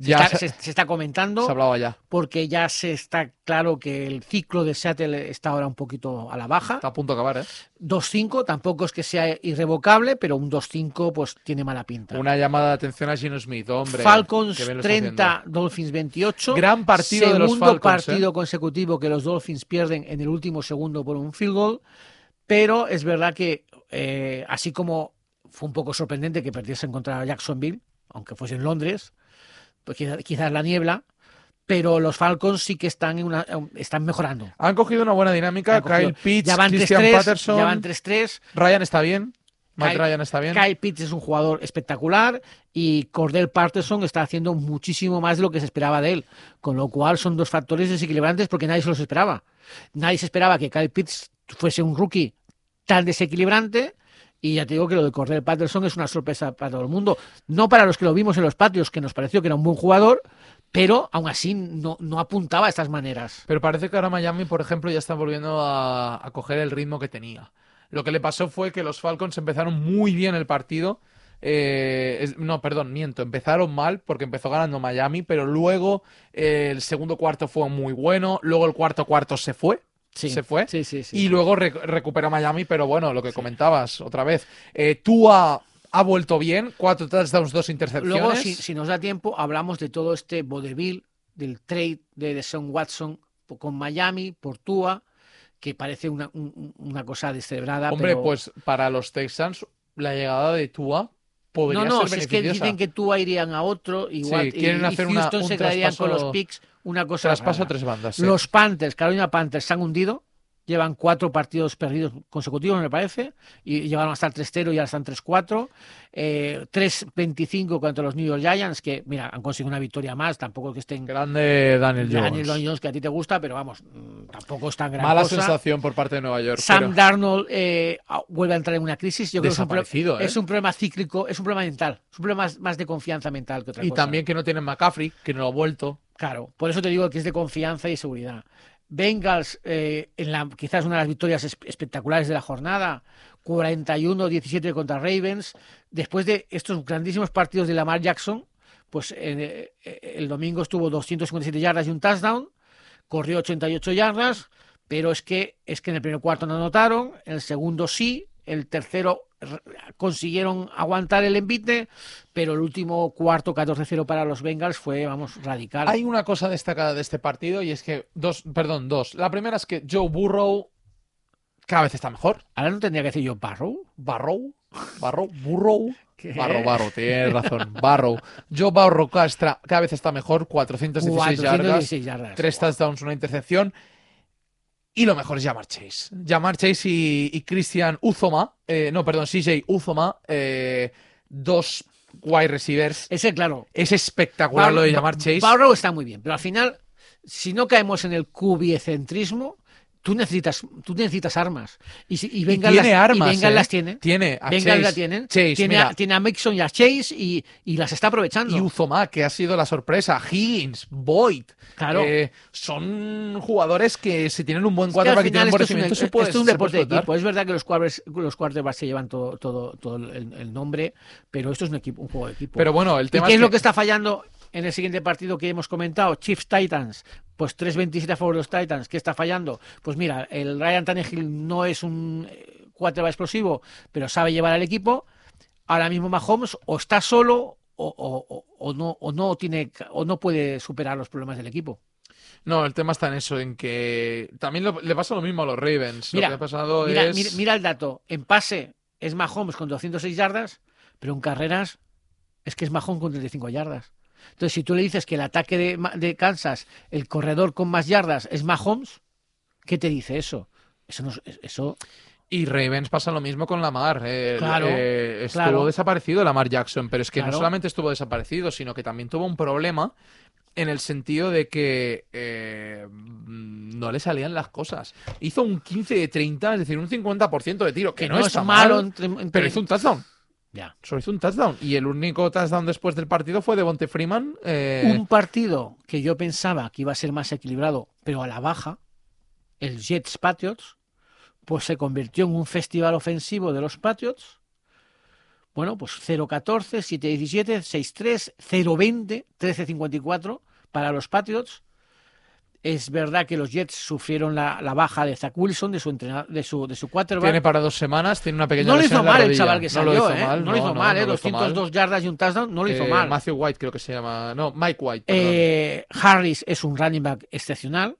A: Se,
B: Ya
A: está,
B: se-
A: se- está comentando
B: Se hablaba ya.
A: porque ya se está claro que el ciclo de Seattle está ahora un poquito a la baja.
B: Está a punto de acabar, ¿eh?
A: 2-5 tampoco es que sea irrevocable, pero un 2-5 pues tiene mala pinta.
B: Una llamada de atención a Gino Smith, hombre.
A: Falcons
B: que bien lo está
A: 30, Dolphins 28.
B: Gran partido de los
A: Segundo
B: ¿eh?
A: partido consecutivo que los Dolphins pierden en el último segundo por un field goal. Pero es verdad que, eh, así como fue un poco sorprendente que perdiesen contra Jacksonville, aunque fuese en Londres, pues quizá- quizás la niebla, pero los Falcons sí que están, en una, están mejorando.
B: Han cogido una buena dinámica. Kyle Pitts,
A: ya van
B: Christian
A: 3-3,
B: Patterson.
A: ya van 3-3.
B: Ryan está bien. Mike
A: Kyle-
B: Ryan está bien.
A: Kyle Pitts es un jugador espectacular y Cordell Patterson está haciendo muchísimo más de lo que se esperaba de él, con lo cual son dos factores desequilibrantes porque nadie se los esperaba. Nadie se esperaba que Kyle Pitts fuese un rookie tan desequilibrante y ya te digo que lo de Cordell Patterson es una sorpresa para todo el mundo, no para los que lo vimos en los patios, que nos pareció que era un buen jugador, pero aún así no, no apuntaba a estas maneras.
B: Pero parece que ahora Miami, por ejemplo, ya está volviendo a, coger el ritmo que tenía. Lo que le pasó fue que los Falcons empezaron muy bien el partido. eh, no, perdón, miento. Empezaron mal porque empezó ganando Miami, pero luego eh, el segundo cuarto fue muy bueno. Luego el cuarto cuarto se fue.
A: Sí,
B: Se fue.
A: Sí, sí, sí.
B: Y luego re- recuperó Miami, pero bueno, lo que comentabas otra vez. Eh, Tua ha vuelto bien, cuatro touchdowns, dos intercepciones.
A: Luego, si, si nos da tiempo, hablamos de todo este vodevil, del trade de Deshaun Watson po- con Miami por Tua, que parece una, un- una cosa descebrada.
B: Hombre,
A: pero...
B: pues para los Texans, la llegada de Tua podría
A: No, no,
B: ser
A: si es que dicen que Tua irían a otro, igual, y-
B: quieren
A: y,
B: hacer una-
A: Houston
B: un
A: se quedarían con los picks, una cosa
B: Traspaso
A: rara.
B: tres bandas. sí.
A: Los Panthers, Carolina Panthers, se han hundido. Llevan cuatro partidos perdidos consecutivos, me parece, y llegaron a estar 3-0 y ahora están 3-4. Eh, 3-25 contra los New York Giants, que, mira, han conseguido una victoria más. Tampoco que estén
B: Grande Daniel Jones.
A: Daniel Jones, que a ti te gusta, pero vamos, mm, tampoco es tan gran
B: Mala
A: cosa.
B: sensación por parte de Nueva York.
A: Sam
B: pero
A: Darnold eh, vuelve a entrar en una crisis. Yo creo que es un,
B: ¿eh?
A: es un problema cíclico, es un problema mental, es un problema más, más de confianza mental que otra
B: Y
A: cosa.
B: también que no tienen McCaffrey, que no lo ha vuelto.
A: Claro, por eso te digo que es de confianza y seguridad. Bengals, eh, en la, quizás una de las victorias es- espectaculares de la jornada, 41-17 contra Ravens. Después de estos grandísimos partidos de Lamar Jackson, pues eh, eh, el domingo estuvo 257 yardas y un touchdown, corrió 88 yardas, pero es que, es que en el primer cuarto no anotaron, en el segundo sí, el tercero consiguieron aguantar el envite, pero el último cuarto 14-0 para los Bengals fue, vamos, radical.
B: Hay una cosa destacada de este partido y es que dos, perdón, dos. La primera es que Joe Burrow cada vez está mejor.
A: Ahora no tendría que decir yo Barrow.
B: Barrow, Barrow, Burrow.
A: ¿Qué?
B: Barrow, Barrow, tienes razón. Barrow. Joe Barrow Castra cada vez está mejor, 416 yardas,
A: 416 yardas.
B: tres touchdowns, una intercepción. Y lo mejor es Jamar Chase. Jamar Chase y, y Christian Uzoma, eh, no, perdón, CJ Uzoma, eh, dos wide receivers.
A: Ese, claro.
B: Es espectacular lo de Jamar Chase.
A: Barrow está muy bien, pero al final, si no caemos en el cubiecentrismo, tú necesitas, tú necesitas armas. Y, si, y Bengals
B: tiene
A: las,
B: armas,
A: y Bengals
B: ¿eh?
A: las tiene.
B: Tiene a
A: Bengals
B: Chase.
A: la tienen.
B: Chase,
A: tiene, a, tiene a Mixon y a Chase y, y las está aprovechando.
B: Y Uzoma, que ha sido la sorpresa. Higgins, Boyd.
A: Claro.
B: Eh, son jugadores que si tienen un buen cuadro para que
A: final
B: tienen buen
A: esto es un-
B: recibimiento, se
A: esto es un deporte de equipo. Es verdad que los quarterbacks, los quarterbacks se llevan todo, todo, todo el, el nombre, pero esto es un, equipo, un juego de equipo.
B: Pero bueno, el
A: ¿Y
B: tema
A: qué es
B: es
A: lo que está fallando en el siguiente partido que hemos comentado? Chiefs Titans. Pues 3.27 a favor de los Titans. ¿Qué está fallando? Pues mira, el Ryan Tannehill no es un eh, quarterback explosivo, pero sabe llevar al equipo. Ahora mismo Mahomes o está solo o, o- o- o no, o, no tiene, o no puede superar los problemas del equipo.
B: No, el tema está en eso, en que también lo- le pasa lo mismo a los Ravens.
A: Mira,
B: lo que ha pasado
A: Mira,
B: es...
A: mira, mira el dato. En pase es Mahomes con 206 yardas, pero en carreras es que es Mahomes con 35 yardas. Entonces, si tú le dices que el ataque de, Kansas, el corredor con más yardas es Mahomes, ¿qué te dice eso? Eso no es- eso
B: Y Ravens pasa lo mismo con Lamar. eh,
A: Claro,
B: eh, estuvo
A: claro.
B: desaparecido Lamar Jackson, pero es que no solamente estuvo desaparecido, sino que también tuvo un problema en el sentido de que eh, no le salían las cosas. Hizo un 15 de 30, es decir, un 50% de tiro, que, no,
A: es malo
B: pero hizo un touchdown.
A: Ya.
B: Solo hizo un touchdown. Y el único touchdown después del partido fue de Bonte Freeman. eh,
A: Un partido que yo pensaba que iba a ser más equilibrado, pero a la baja, el Jets Patriots, pues se convirtió en un festival ofensivo de los Patriots. Bueno, pues 0-14, 7-17, 6-3, 0-20, 13-54 para los Patriots. Es verdad que los Jets sufrieron la, la baja de Zach Wilson, de su, entrenador, de su, de su quarterback.
B: Tiene para dos semanas, tiene una pequeña
A: no lo hizo mal el chaval que
B: No
A: salió,
B: lo hizo
A: ¿eh?
B: mal,
A: no lo hizo mal, ¿eh?
B: lo hizo
A: 202
B: mal.
A: yardas y un touchdown, no lo hizo
B: Eh,
A: mal.
B: Matthew White creo que se llama. No, Mike White.
A: Eh, Harris es un running back excepcional.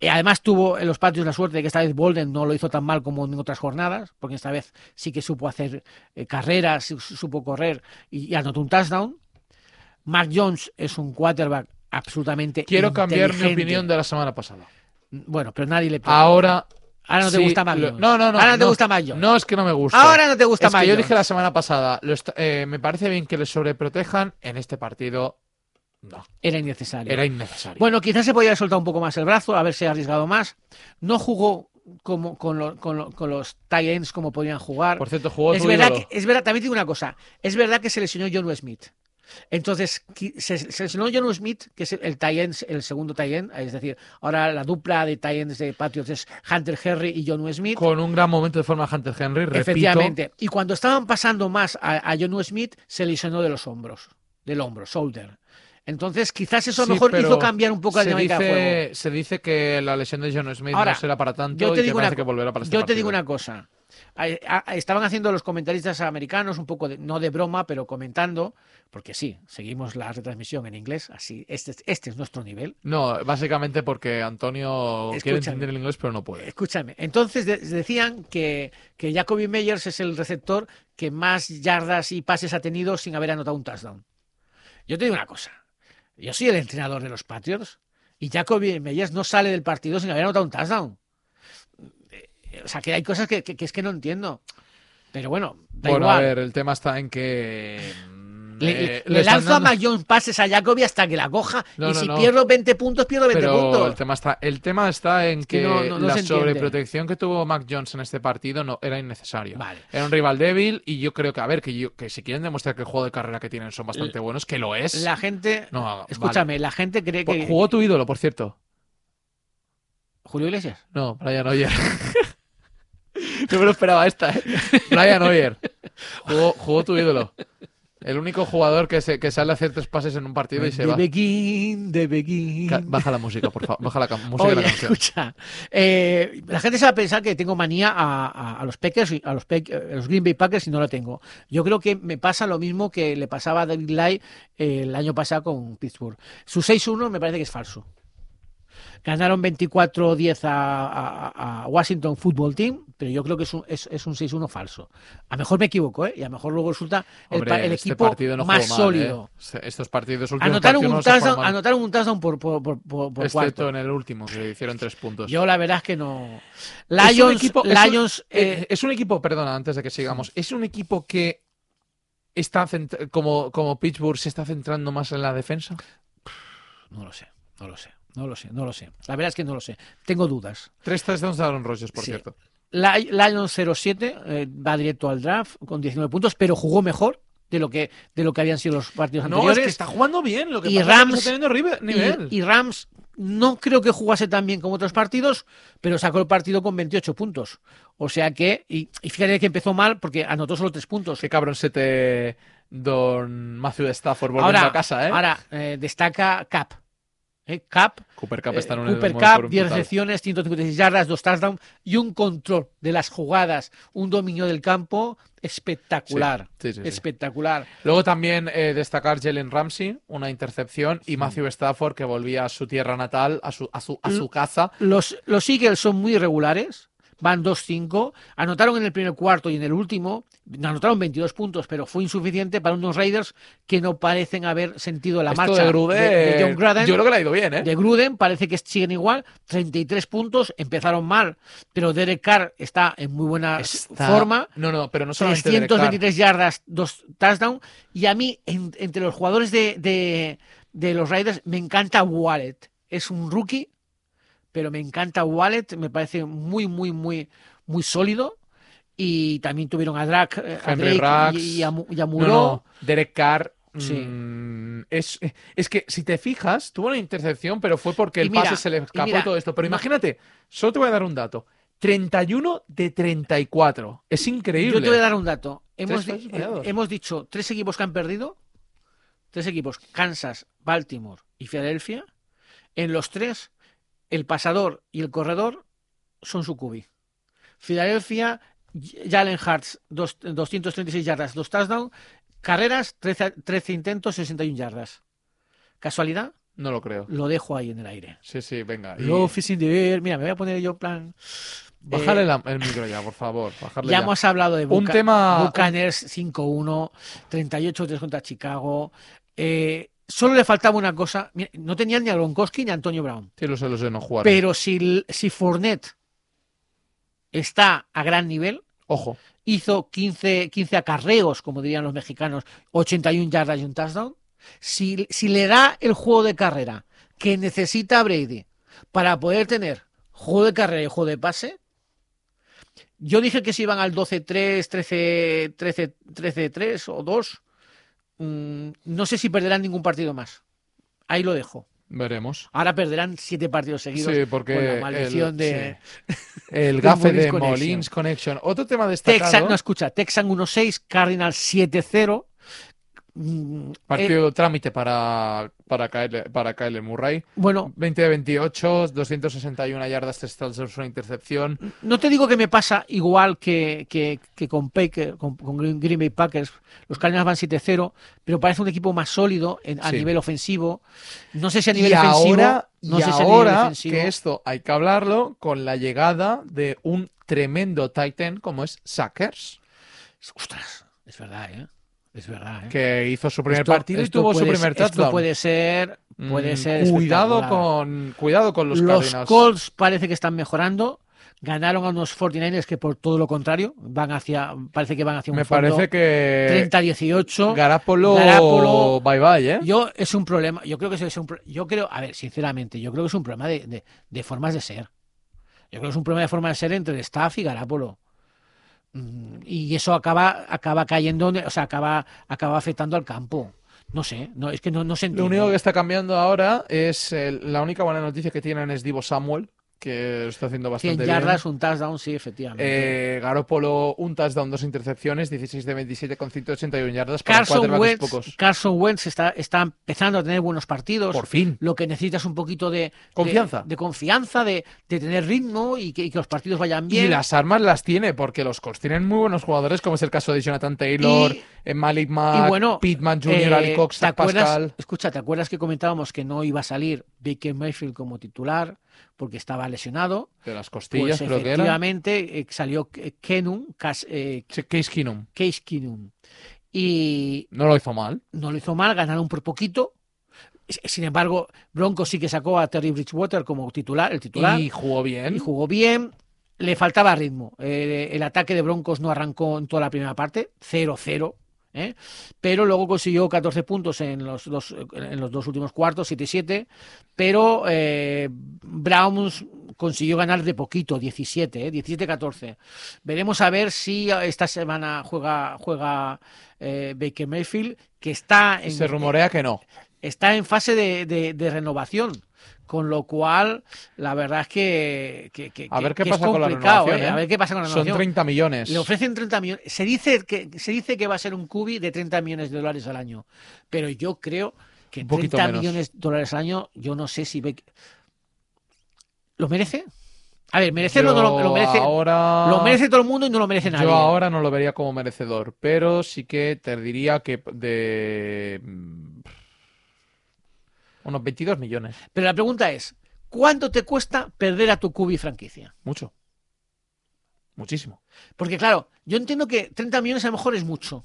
A: Eh, además tuvo en los patios la suerte de que esta vez Bolden no lo hizo tan mal como en otras jornadas, porque esta vez sí que supo hacer eh, carreras, su- supo correr y, y anotó un touchdown. Mac Jones es un quarterback absolutamente
B: Quiero cambiar mi opinión de la semana pasada.
A: Bueno, pero nadie le
B: Ahora.
A: Ahora no te gusta
B: lo-
A: Jones.
B: No, no, no.
A: Ahora no te gusta Jones.
B: No es que no me gusta.
A: Ahora no te gusta
B: es
A: Mac
B: que yo dije la semana pasada, lo eh, me parece bien que le sobreprotejan. En este partido, no.
A: Era innecesario.
B: Era innecesario.
A: Bueno, quizás se podía haber soltado un poco más el brazo, haberse arriesgado más. No jugó como, con, lo- con lo- con los tight ends como podían jugar.
B: Por cierto, jugó
A: es verdad, que, es verdad, también digo una cosa. Es verdad que se lesionó John Smith. Entonces, se, se lesionó John Smith, que es el, el el segundo tight end, es decir, ahora la dupla de ends de Patriots es Hunter Henry y John Smith.
B: Con un gran momento de forma Hunter Henry, repito.
A: Efectivamente. Y cuando estaban pasando más a, a John Smith, se lesionó de los hombros, del hombro, shoulder. Entonces, quizás eso a lo
B: Sí,
A: mejor hizo cambiar un poco la dinámica del juego.
B: dice, se dice que la lesión de John Smith
A: Ahora,
B: no será para tanto
A: yo te
B: y que
A: digo una
B: que volverá para este
A: Yo te
B: partido.
A: digo una cosa. Estaban haciendo los comentaristas americanos un poco, de- no de broma, pero comentando, porque sí, seguimos la retransmisión en inglés, así, este, es- este es nuestro nivel.
B: No, básicamente porque Antonio quiere entender el inglés pero no puede.
A: Escúchame, entonces de- decían que, que Jacoby Meyers es el receptor que más yardas y pases ha tenido sin haber anotado un touchdown. Yo te digo una cosa, yo soy el entrenador de los Patriots y Jacoby Meyers no sale del partido sin haber anotado un touchdown. O sea, que hay cosas que, que- que es que no entiendo. Pero bueno, da
B: bueno,
A: igual.
B: a ver, el tema está en que... mm,
A: Le,
B: eh,
A: le lanzo a
B: dando-
A: Mac Jones pases a Jacoby hasta que la coja.
B: No,
A: y
B: no,
A: si
B: no.
A: pierdo 20 puntos, pierdo 20
B: Pero
A: puntos.
B: el tema está, el tema está en
A: que
B: la sobreprotección que tuvo Mac Jones en este partido no era innecesaria.
A: Vale.
B: Era un rival débil y yo creo que, a ver, que, yo, que si quieren demostrar que el juego de carrera que tienen son bastante buenos, que lo es.
A: La gente.
B: No, vale.
A: escúchame, la gente cree que.
B: Jugó tu ídolo, por cierto.
A: Julio Iglesias.
B: No, Brian Hoyer. *laughs* *laughs* no me lo esperaba esta, ¿eh? Brian Hoyer. *laughs* Jugó, jugó tu ídolo. El único jugador que, se, que sale a hacer tres pases en un partido y se
A: de
B: va.
A: begin, de begin.
B: Baja la música, por favor. Baja la música de la canción.
A: escucha, eh, la gente se va a pensar que tengo manía a, a- a los Packers, y- a los, a los Green Bay Packers y no la tengo. Yo creo que me pasa lo mismo que le pasaba a David Lai eh, el año pasado con Pittsburgh. Su 6-1 me parece que es falso. Ganaron 24-10 a, a- a Washington Football Team, pero yo creo que es un, es, es un 6-1 falso. A lo mejor me equivoco, ¿eh? y a lo mejor luego resulta el,
B: Hombre,
A: pa- el
B: este
A: equipo
B: no
A: más
B: mal,
A: sólido.
B: ¿eh? Este- Estos partidos últimos
A: Anotaron un, touchdown, anotaron un touchdown por, por, por, por- por
B: Excepto
A: cuarto.
B: en el último, que le hicieron tres puntos.
A: Yo la verdad es que no.
B: Es un
A: Lions,
B: es un- Eh,
A: eh,
B: es un equipo, perdona, antes de que sigamos, es un equipo que está como, como Pittsburgh se está centrando más en la defensa.
A: no lo sé, no lo sé, no lo sé, no lo sé. La verdad es que no lo sé. Tengo dudas.
B: Tres touchdowns de Aaron Rodgers, por
A: Sí.
B: cierto.
A: La- Lions 07 eh, va directo al draft con 19 puntos, pero jugó mejor de lo que de lo que habían sido los partidos
B: No, es
A: anteriores.
B: que está jugando bien. Lo que
A: Y
B: es que
A: Rams-
B: está teniendo rive- nivel.
A: Y, y Rams no creo que jugase tan bien como otros partidos, pero sacó el partido con 28 puntos. O sea que, y, y fíjate que empezó mal porque anotó solo 3 puntos.
B: Qué cabrón se te... Don Matthew de Stafford volviendo
A: Ahora,
B: a casa, ¿eh?
A: ahora eh, destaca Cap. ¿Eh? Cap
B: Cooper Cup
A: Eh,
B: está en un
A: Cooper Cup,
B: un
A: 10
B: brutal.
A: recepciones, 156 yardas, 2 touchdowns y un control de las jugadas, un dominio del campo espectacular.
B: Sí, sí, sí.
A: Espectacular.
B: Luego también eh, destacar Jalen Ramsey, una intercepción, y Matthew Stafford, que volvía a su tierra natal, a su, a su, a su casa.
A: Los, los Eagles son muy irregulares, van 2-5, anotaron en el primer cuarto y en el último, anotaron 22 puntos, pero fue insuficiente para unos Raiders que no parecen haber sentido la
B: Esto
A: marcha
B: de Gruden,
A: de John Gruden.
B: yo creo que le ha ido bien, ¿eh?
A: de Gruden parece que siguen igual, 33 puntos, empezaron mal, pero Derek Carr está en muy buena
B: Está-
A: forma,
B: No, no, pero no solamente Derek Carr.
A: 323 yardas, dos touchdowns, y a mí, en- entre los jugadores de, de- de los Raiders, me encanta Wallet. Es un rookie, pero me encanta Wallet, me parece muy, muy, muy, muy sólido. Y también tuvieron a Drake, eh, a
B: Henry
A: Drake y, y a, y a
B: No,
A: Muro.
B: no, Derek Carr.
A: Sí.
B: mm, es, es que si te fijas, tuvo una intercepción, pero fue porque el
A: mira,
B: pase se le
A: y
B: escapó
A: mira,
B: y todo esto. Pero imagínate, solo te voy a dar un dato. 31 de 34. Es increíble.
A: Yo te voy a dar un dato. Hemos, di- eh, hemos dicho tres equipos que han perdido. Tres equipos, Kansas, Baltimore y Filadelfia. En los tres, el pasador y el corredor son su cubi. Filadelfia, Jalen Hurts, dos- 236 yardas, dos touchdowns. Carreras, 13, 13 intentos, 61 yardas. ¿Casualidad?
B: No lo creo.
A: Lo dejo ahí en el aire.
B: Sí, sí, venga. y-
A: air. Mira, me voy a poner yo plan. Eh,
B: la- el micro ya, por favor. Bajarle
A: Ya
B: ya.
A: hemos hablado de
B: Un
A: Buca-
B: tema-
A: Buccaneers 5-1, 38-3 contra Chicago. Eh, solo le faltaba una cosa. No tenían ni a Gronkowski ni a Antonio Brown.
B: Sí, lo sé, lo sé, no jugar.
A: Pero si, si Fournette está a gran nivel,
B: Ojo.
A: hizo 15, 15 acarreos, como dirían los mexicanos, 81 yardas y un touchdown. Si, si le da el juego de carrera que necesita Brady para poder tener juego de carrera y juego de pase, yo dije que si iban al 12-3, 13, 13, 13-3 o 2, mm, no sé si perderán ningún partido más. Ahí lo dejo.
B: Veremos.
A: Ahora perderán siete partidos seguidos
B: Sí, porque
A: con la maldición
B: el-
A: de
B: sí. *laughs* El gafe de
A: Connection.
B: Molins Connection. Otro tema destacado.
A: Texan, no escucha, Texan 1-6, Cardinals 7-0. Mm, eh,
B: Partido trámite para, para, Kyle, para Kyle Murray.
A: bueno,
B: 20 de 28, 261 yardas, 3 touchdowns, una intercepción.
A: no te digo que me pasa igual que, que, que con, Paker- con, con Green Bay Packers. Los Cardinals van 7-0, pero parece un equipo más sólido en- a
B: Sí.
A: nivel ofensivo. No sé si a nivel
B: y
A: defensivo.
B: ahora,
A: no
B: y
A: sé
B: ahora que esto hay que hablarlo con la llegada de un tremendo Titan como es Sackers,
A: Ostras, es verdad, ¿eh? Es verdad, ¿eh?
B: que hizo su primer
A: Esto-
B: partido y
A: esto
B: tuvo su
A: puede
B: primer
A: ser- Esto
B: touchdown.
A: puede ser, puede
B: Mm,
A: ser
B: cuidado con cuidado con los,
A: Los
B: Cardinals.
A: Colts parece que están mejorando. Ganaron a unos 49ers que por todo lo contrario van hacia, parece que van hacia un
B: Me
A: fondo
B: parece que
A: 30-18.
B: Garapolo,
A: Garapolo-
B: bye bye, ¿eh?
A: Yo es un problema, yo creo que es un yo creo, a ver, sinceramente, yo creo que es un problema de, de- de formas de ser. Yo creo que es un problema de forma de ser entre el staff y Garapolo. Y eso acaba, acaba cayendo, o sea, acaba, acaba afectando al campo. No sé, no, es que no, no se
B: Lo
A: entiende.
B: único que está cambiando ahora es el- la única buena noticia que tienen es Divo Samuel, que está haciendo
A: 100
B: bastante bien.
A: yardas, un touchdown, sí, efectivamente.
B: Eh, Garópolo, un touchdown, dos intercepciones, 16 de 27 con 181 yardas para
A: Carson Wentz,
B: pocos.
A: Carson Wentz está, está empezando a tener buenos partidos.
B: Por fin.
A: Lo que necesitas un poquito de
B: Confianza.
A: de, confianza, de, de tener ritmo y que, y que los partidos vayan bien.
B: Y las armas las tiene, porque los Colts tienen muy buenos jugadores, como es el caso de Jonathan Taylor,
A: Y-
B: Malik Mack,
A: y bueno,
B: Pittman Jr.,
A: Eh,
B: Ali Cox,
A: ¿te acuerdas,
B: Pascal.
A: Escucha, ¿te acuerdas que comentábamos que no iba a salir Baker Mayfield como titular porque estaba lesionado?
B: De las costillas,
A: Pues
B: creo que era.
A: efectivamente eh, salió Ke- Kenum, eh,
B: Sí, Case Keenum.
A: Case Keenum. Y
B: No lo hizo mal.
A: no lo hizo mal, ganaron por poquito. Sin embargo, Broncos sí que sacó a Terry Bridgewater como titular, el titular.
B: Y jugó bien.
A: y jugó bien. Le faltaba ritmo. Eh, el ataque de Broncos no arrancó en toda la primera parte, 0-0. ¿Eh? Pero luego consiguió 14 puntos en los dos, en los dos últimos cuartos, 7-7. Pero eh, Browns consiguió ganar de poquito, 17, ¿eh? 17-14. Veremos a ver si esta semana juega, juega eh, Baker Mayfield, que está en,
B: Se rumorea que no.
A: está en fase de, de- de renovación. Con lo cual, la verdad es que, que- que-
B: A ver qué
A: que
B: pasa
A: es
B: con la
A: complicado, ¿eh?
B: ¿eh?
A: A ver qué pasa con la
B: Son
A: renovación.
B: 30 millones.
A: Le ofrecen 30 millones. Se dice que, se dice que va a ser un cubi de 30 millones de dólares al año. Pero yo creo que
B: Un poquito
A: 30
B: menos.
A: millones de dólares al año, yo no sé si ve. ¿Lo merece? A ver, merecerlo no lo, lo merece.
B: ahora...
A: Lo merece todo el mundo y no lo merece nadie.
B: Yo ahora no lo vería como merecedor, pero sí que te diría que de unos 22 millones,
A: Pero la pregunta es: ¿cuánto te cuesta perder a tu cubi franquicia?
B: mucho. Muchísimo.
A: Porque claro, yo entiendo que 30 millones a lo mejor es mucho.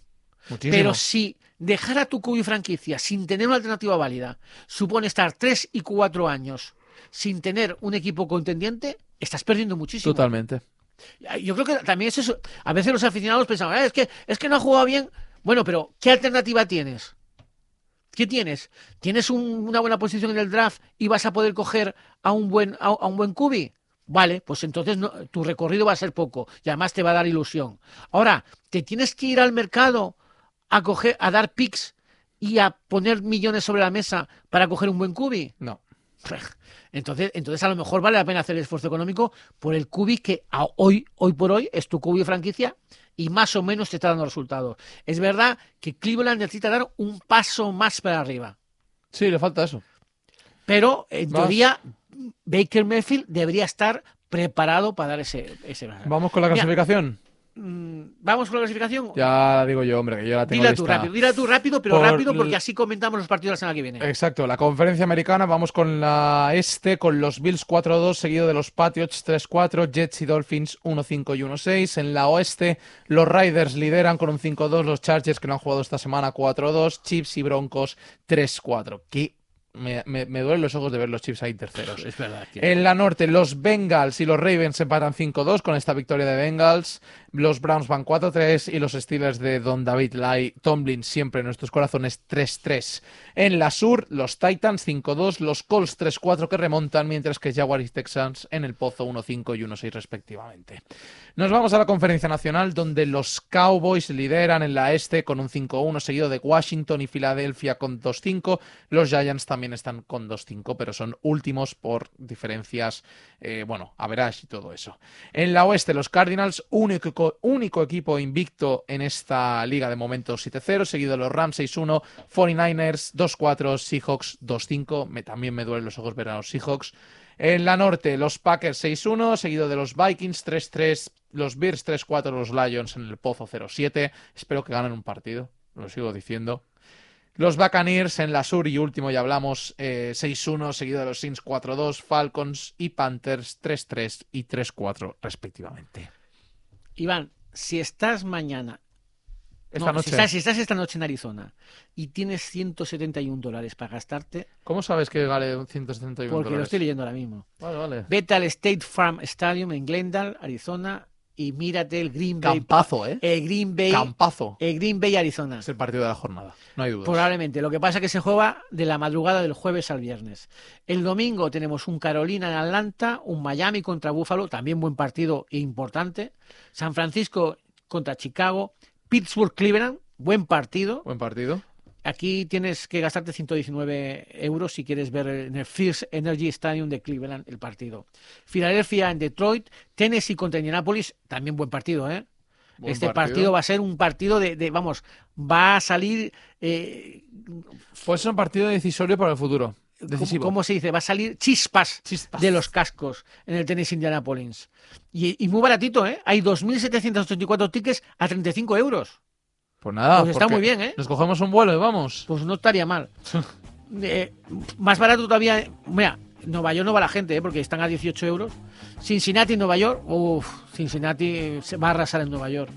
B: Muchísimo.
A: Pero si dejar a tu cubi franquicia sin tener una alternativa válida supone estar 3 y 4 años sin tener un equipo contendiente, estás perdiendo muchísimo.
B: Totalmente.
A: Yo creo que también es eso. A veces los aficionados pensaban, "Ah, es, que, es que no ha jugado bien. Bueno, pero ¿qué alternativa tienes? ¿Qué tienes? ¿Tienes un- una buena posición en el draft y vas a poder coger a un buen, a, a un buen cubi? Vale, pues entonces no- tu recorrido va a ser poco y además te va a dar ilusión. Ahora, ¿te tienes que ir al mercado a, coger, a dar picks y a poner millones sobre la mesa para coger un buen cubi?
B: No. *laughs*
A: Entonces, entonces a lo mejor vale la pena hacer el esfuerzo económico por el cubi que a hoy, hoy por hoy es tu cubi de franquicia y más o menos te está dando resultados. Es verdad que Cleveland necesita dar un paso más para arriba.
B: Sí, le falta eso.
A: Pero en
B: Más.
A: teoría Baker Mayfield debería estar preparado para dar ese, ese
B: Vamos con la clasificación.
A: Vamos con la clasificación.
B: Ya la digo yo, hombre, que yo la tengo
A: Dila tú
B: lista.
A: rápido, dila tú rápido, pero
B: Por
A: rápido porque así comentamos los partidos de la semana que viene.
B: Exacto, la conferencia americana, vamos con la este, con los Bills 4-2, seguido de los Patriots 3-4, Jets y Dolphins 1-5 y 1-6. En la oeste, los Riders lideran con un 5-2, los Chargers que no han jugado esta semana 4-2, Chiefs y Broncos 3-4. Que me, me- me duelen los ojos de ver los Chiefs ahí terceros.
A: Es verdad.
B: En la norte, los Bengals y los Ravens empatan 5-2 con esta victoria de Bengals. Los Browns van 4-3 y los Steelers de Don David Lai Tomlin siempre en nuestros corazones 3-3. En la sur, los Titans 5-2, los Colts 3-4 que remontan, mientras que Jaguars y Texans en el pozo 1-5 y 1-6 respectivamente. Nos vamos a la conferencia nacional donde los Cowboys lideran en la este con un 5-1 seguido de Washington y Filadelfia con 2-5. Los Giants también están con 2-5 pero son últimos por diferencias, eh, bueno, average y todo eso. En la oeste los Cardinals, único, único equipo invicto en esta liga de momento 7-0, seguido de los Rams 6-1, 49ers 2-4, Seahawks 2-5. Me, también me duelen los ojos ver a los Seahawks. En la norte, los Packers 6-1, seguido de los Vikings 3-3, los Bears 3-4, los Lions en el pozo 0-7. Espero que ganen un partido, lo sigo diciendo. Los Buccaneers en la sur y último ya hablamos eh, 6-1, seguido de los Saints 4-2, Falcons y Panthers 3-3 y 3-4 respectivamente.
A: Iván, si estás mañana,
B: Esta
A: no,
B: noche,
A: si, estás, si estás esta noche en Arizona y tienes 171 dólares para gastarte,
B: ¿cómo sabes que vale 171
A: porque lo
B: dólares?
A: estoy leyendo ahora mismo,
B: Vale, vale.
A: vete al State Farm Stadium en Glendale, Arizona, y mírate el Green Bay,
B: Campazo, ¿eh?
A: el Green Bay,
B: Campazo.
A: el Green Bay, Arizona.
B: Es el partido de la jornada, no hay dudas.
A: Probablemente. Lo que pasa es que se juega de la madrugada del jueves al viernes. El domingo tenemos un Carolina en Atlanta, un Miami contra Buffalo, también buen partido e importante. San Francisco contra Chicago, Pittsburgh Cleveland, buen partido.
B: Buen partido.
A: Aquí tienes que gastarte 119 euros si quieres ver en el First Energy Stadium de Cleveland el partido. Filadelfia en Detroit, Tennessee contra Indianapolis, también buen partido, ¿eh?
B: Buen
A: este partido. va a ser un partido de, de- vamos, va a salir, eh,
B: Puede ser un partido decisorio para el futuro.
A: ¿cómo,
B: Decisivo.
A: cómo se dice? Va a salir chispas,
B: Chispas.
A: de los cascos en el Tennessee Indianapolis. Y, y muy baratito, ¿eh? Hay 2.784 tickets a 35 euros.
B: Pues nada,
A: Pues está muy bien, ¿eh?
B: Nos cogemos un vuelo y vamos.
A: Pues no estaría mal. *laughs* Eh, más barato todavía. Mira, Nueva York no va la gente, ¿eh? porque están a 18 euros. Cincinnati, Nueva York. Uff, Cincinnati se va a arrasar en Nueva York.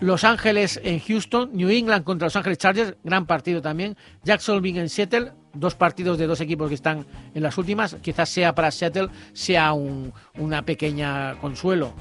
A: Los Ángeles en Houston, New England contra Los Ángeles Chargers, gran partido también. Jacksonville en Seattle, dos partidos de dos equipos que están en las últimas. Quizás sea para Seattle, sea un- una pequeña consuelo.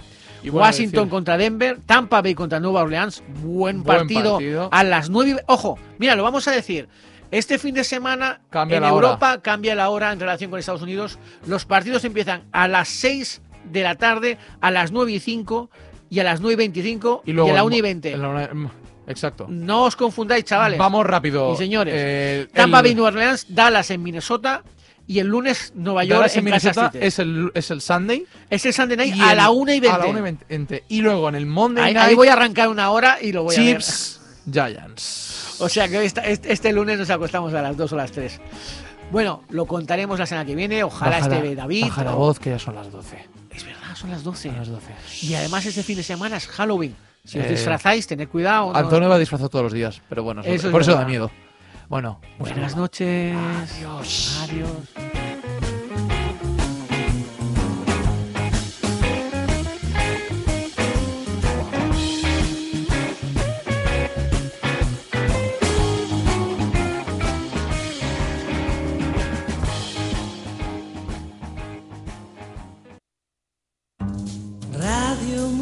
B: Y
A: Washington contra Denver, Tampa Bay contra Nueva Orleans, buen,
B: Buen
A: partido,
B: partido.
A: a las 9. Ojo, mira, lo vamos a decir. Este fin de semana
B: Cambia
A: en
B: la hora.
A: Europa cambia la hora en relación con Estados Unidos. Los partidos empiezan a las 6 de la tarde, a las 9 y 5 y a las 9 y 25 y,
B: Y luego
A: a la
B: el
A: 1 y
B: mo-
A: 20.
B: en la una- mm, Exacto.
A: No os confundáis, chavales.
B: Vamos rápido.
A: Y señores,
B: Eh,
A: Tampa
B: el-
A: Bay, Nueva Orleans, Dallas en Minnesota y el lunes Nueva York
B: Dallas
A: en
B: en Minnesota
A: City.
B: es el, es el Sunday.
A: Es el Sunday Night a
B: el-
A: la 1 y 20.
B: A la 1 y 20. Y luego en el Monday
A: Ahí,
B: Night,
A: ahí voy a arrancar una hora y lo voy a ver.
B: Giants.
A: O sea que esta- este, este lunes nos acostamos a las 2 o las 3. Bueno, lo contaremos la semana que viene. Ojalá
B: Baja la-
A: esté David.
B: Baja la voz que ya son las 12.
A: Es verdad, son las 12.
B: Son las 12.
A: Y además este fin de semana es Halloween. Si os
B: Eh,
A: disfrazáis, tened cuidado. ¿no?
B: Antonio va disfrazado todos los días, pero bueno,
A: Eso es
B: por eso da
A: verdad.
B: miedo. Bueno,
A: Buenas noches.
B: Adiós.
A: Adiós.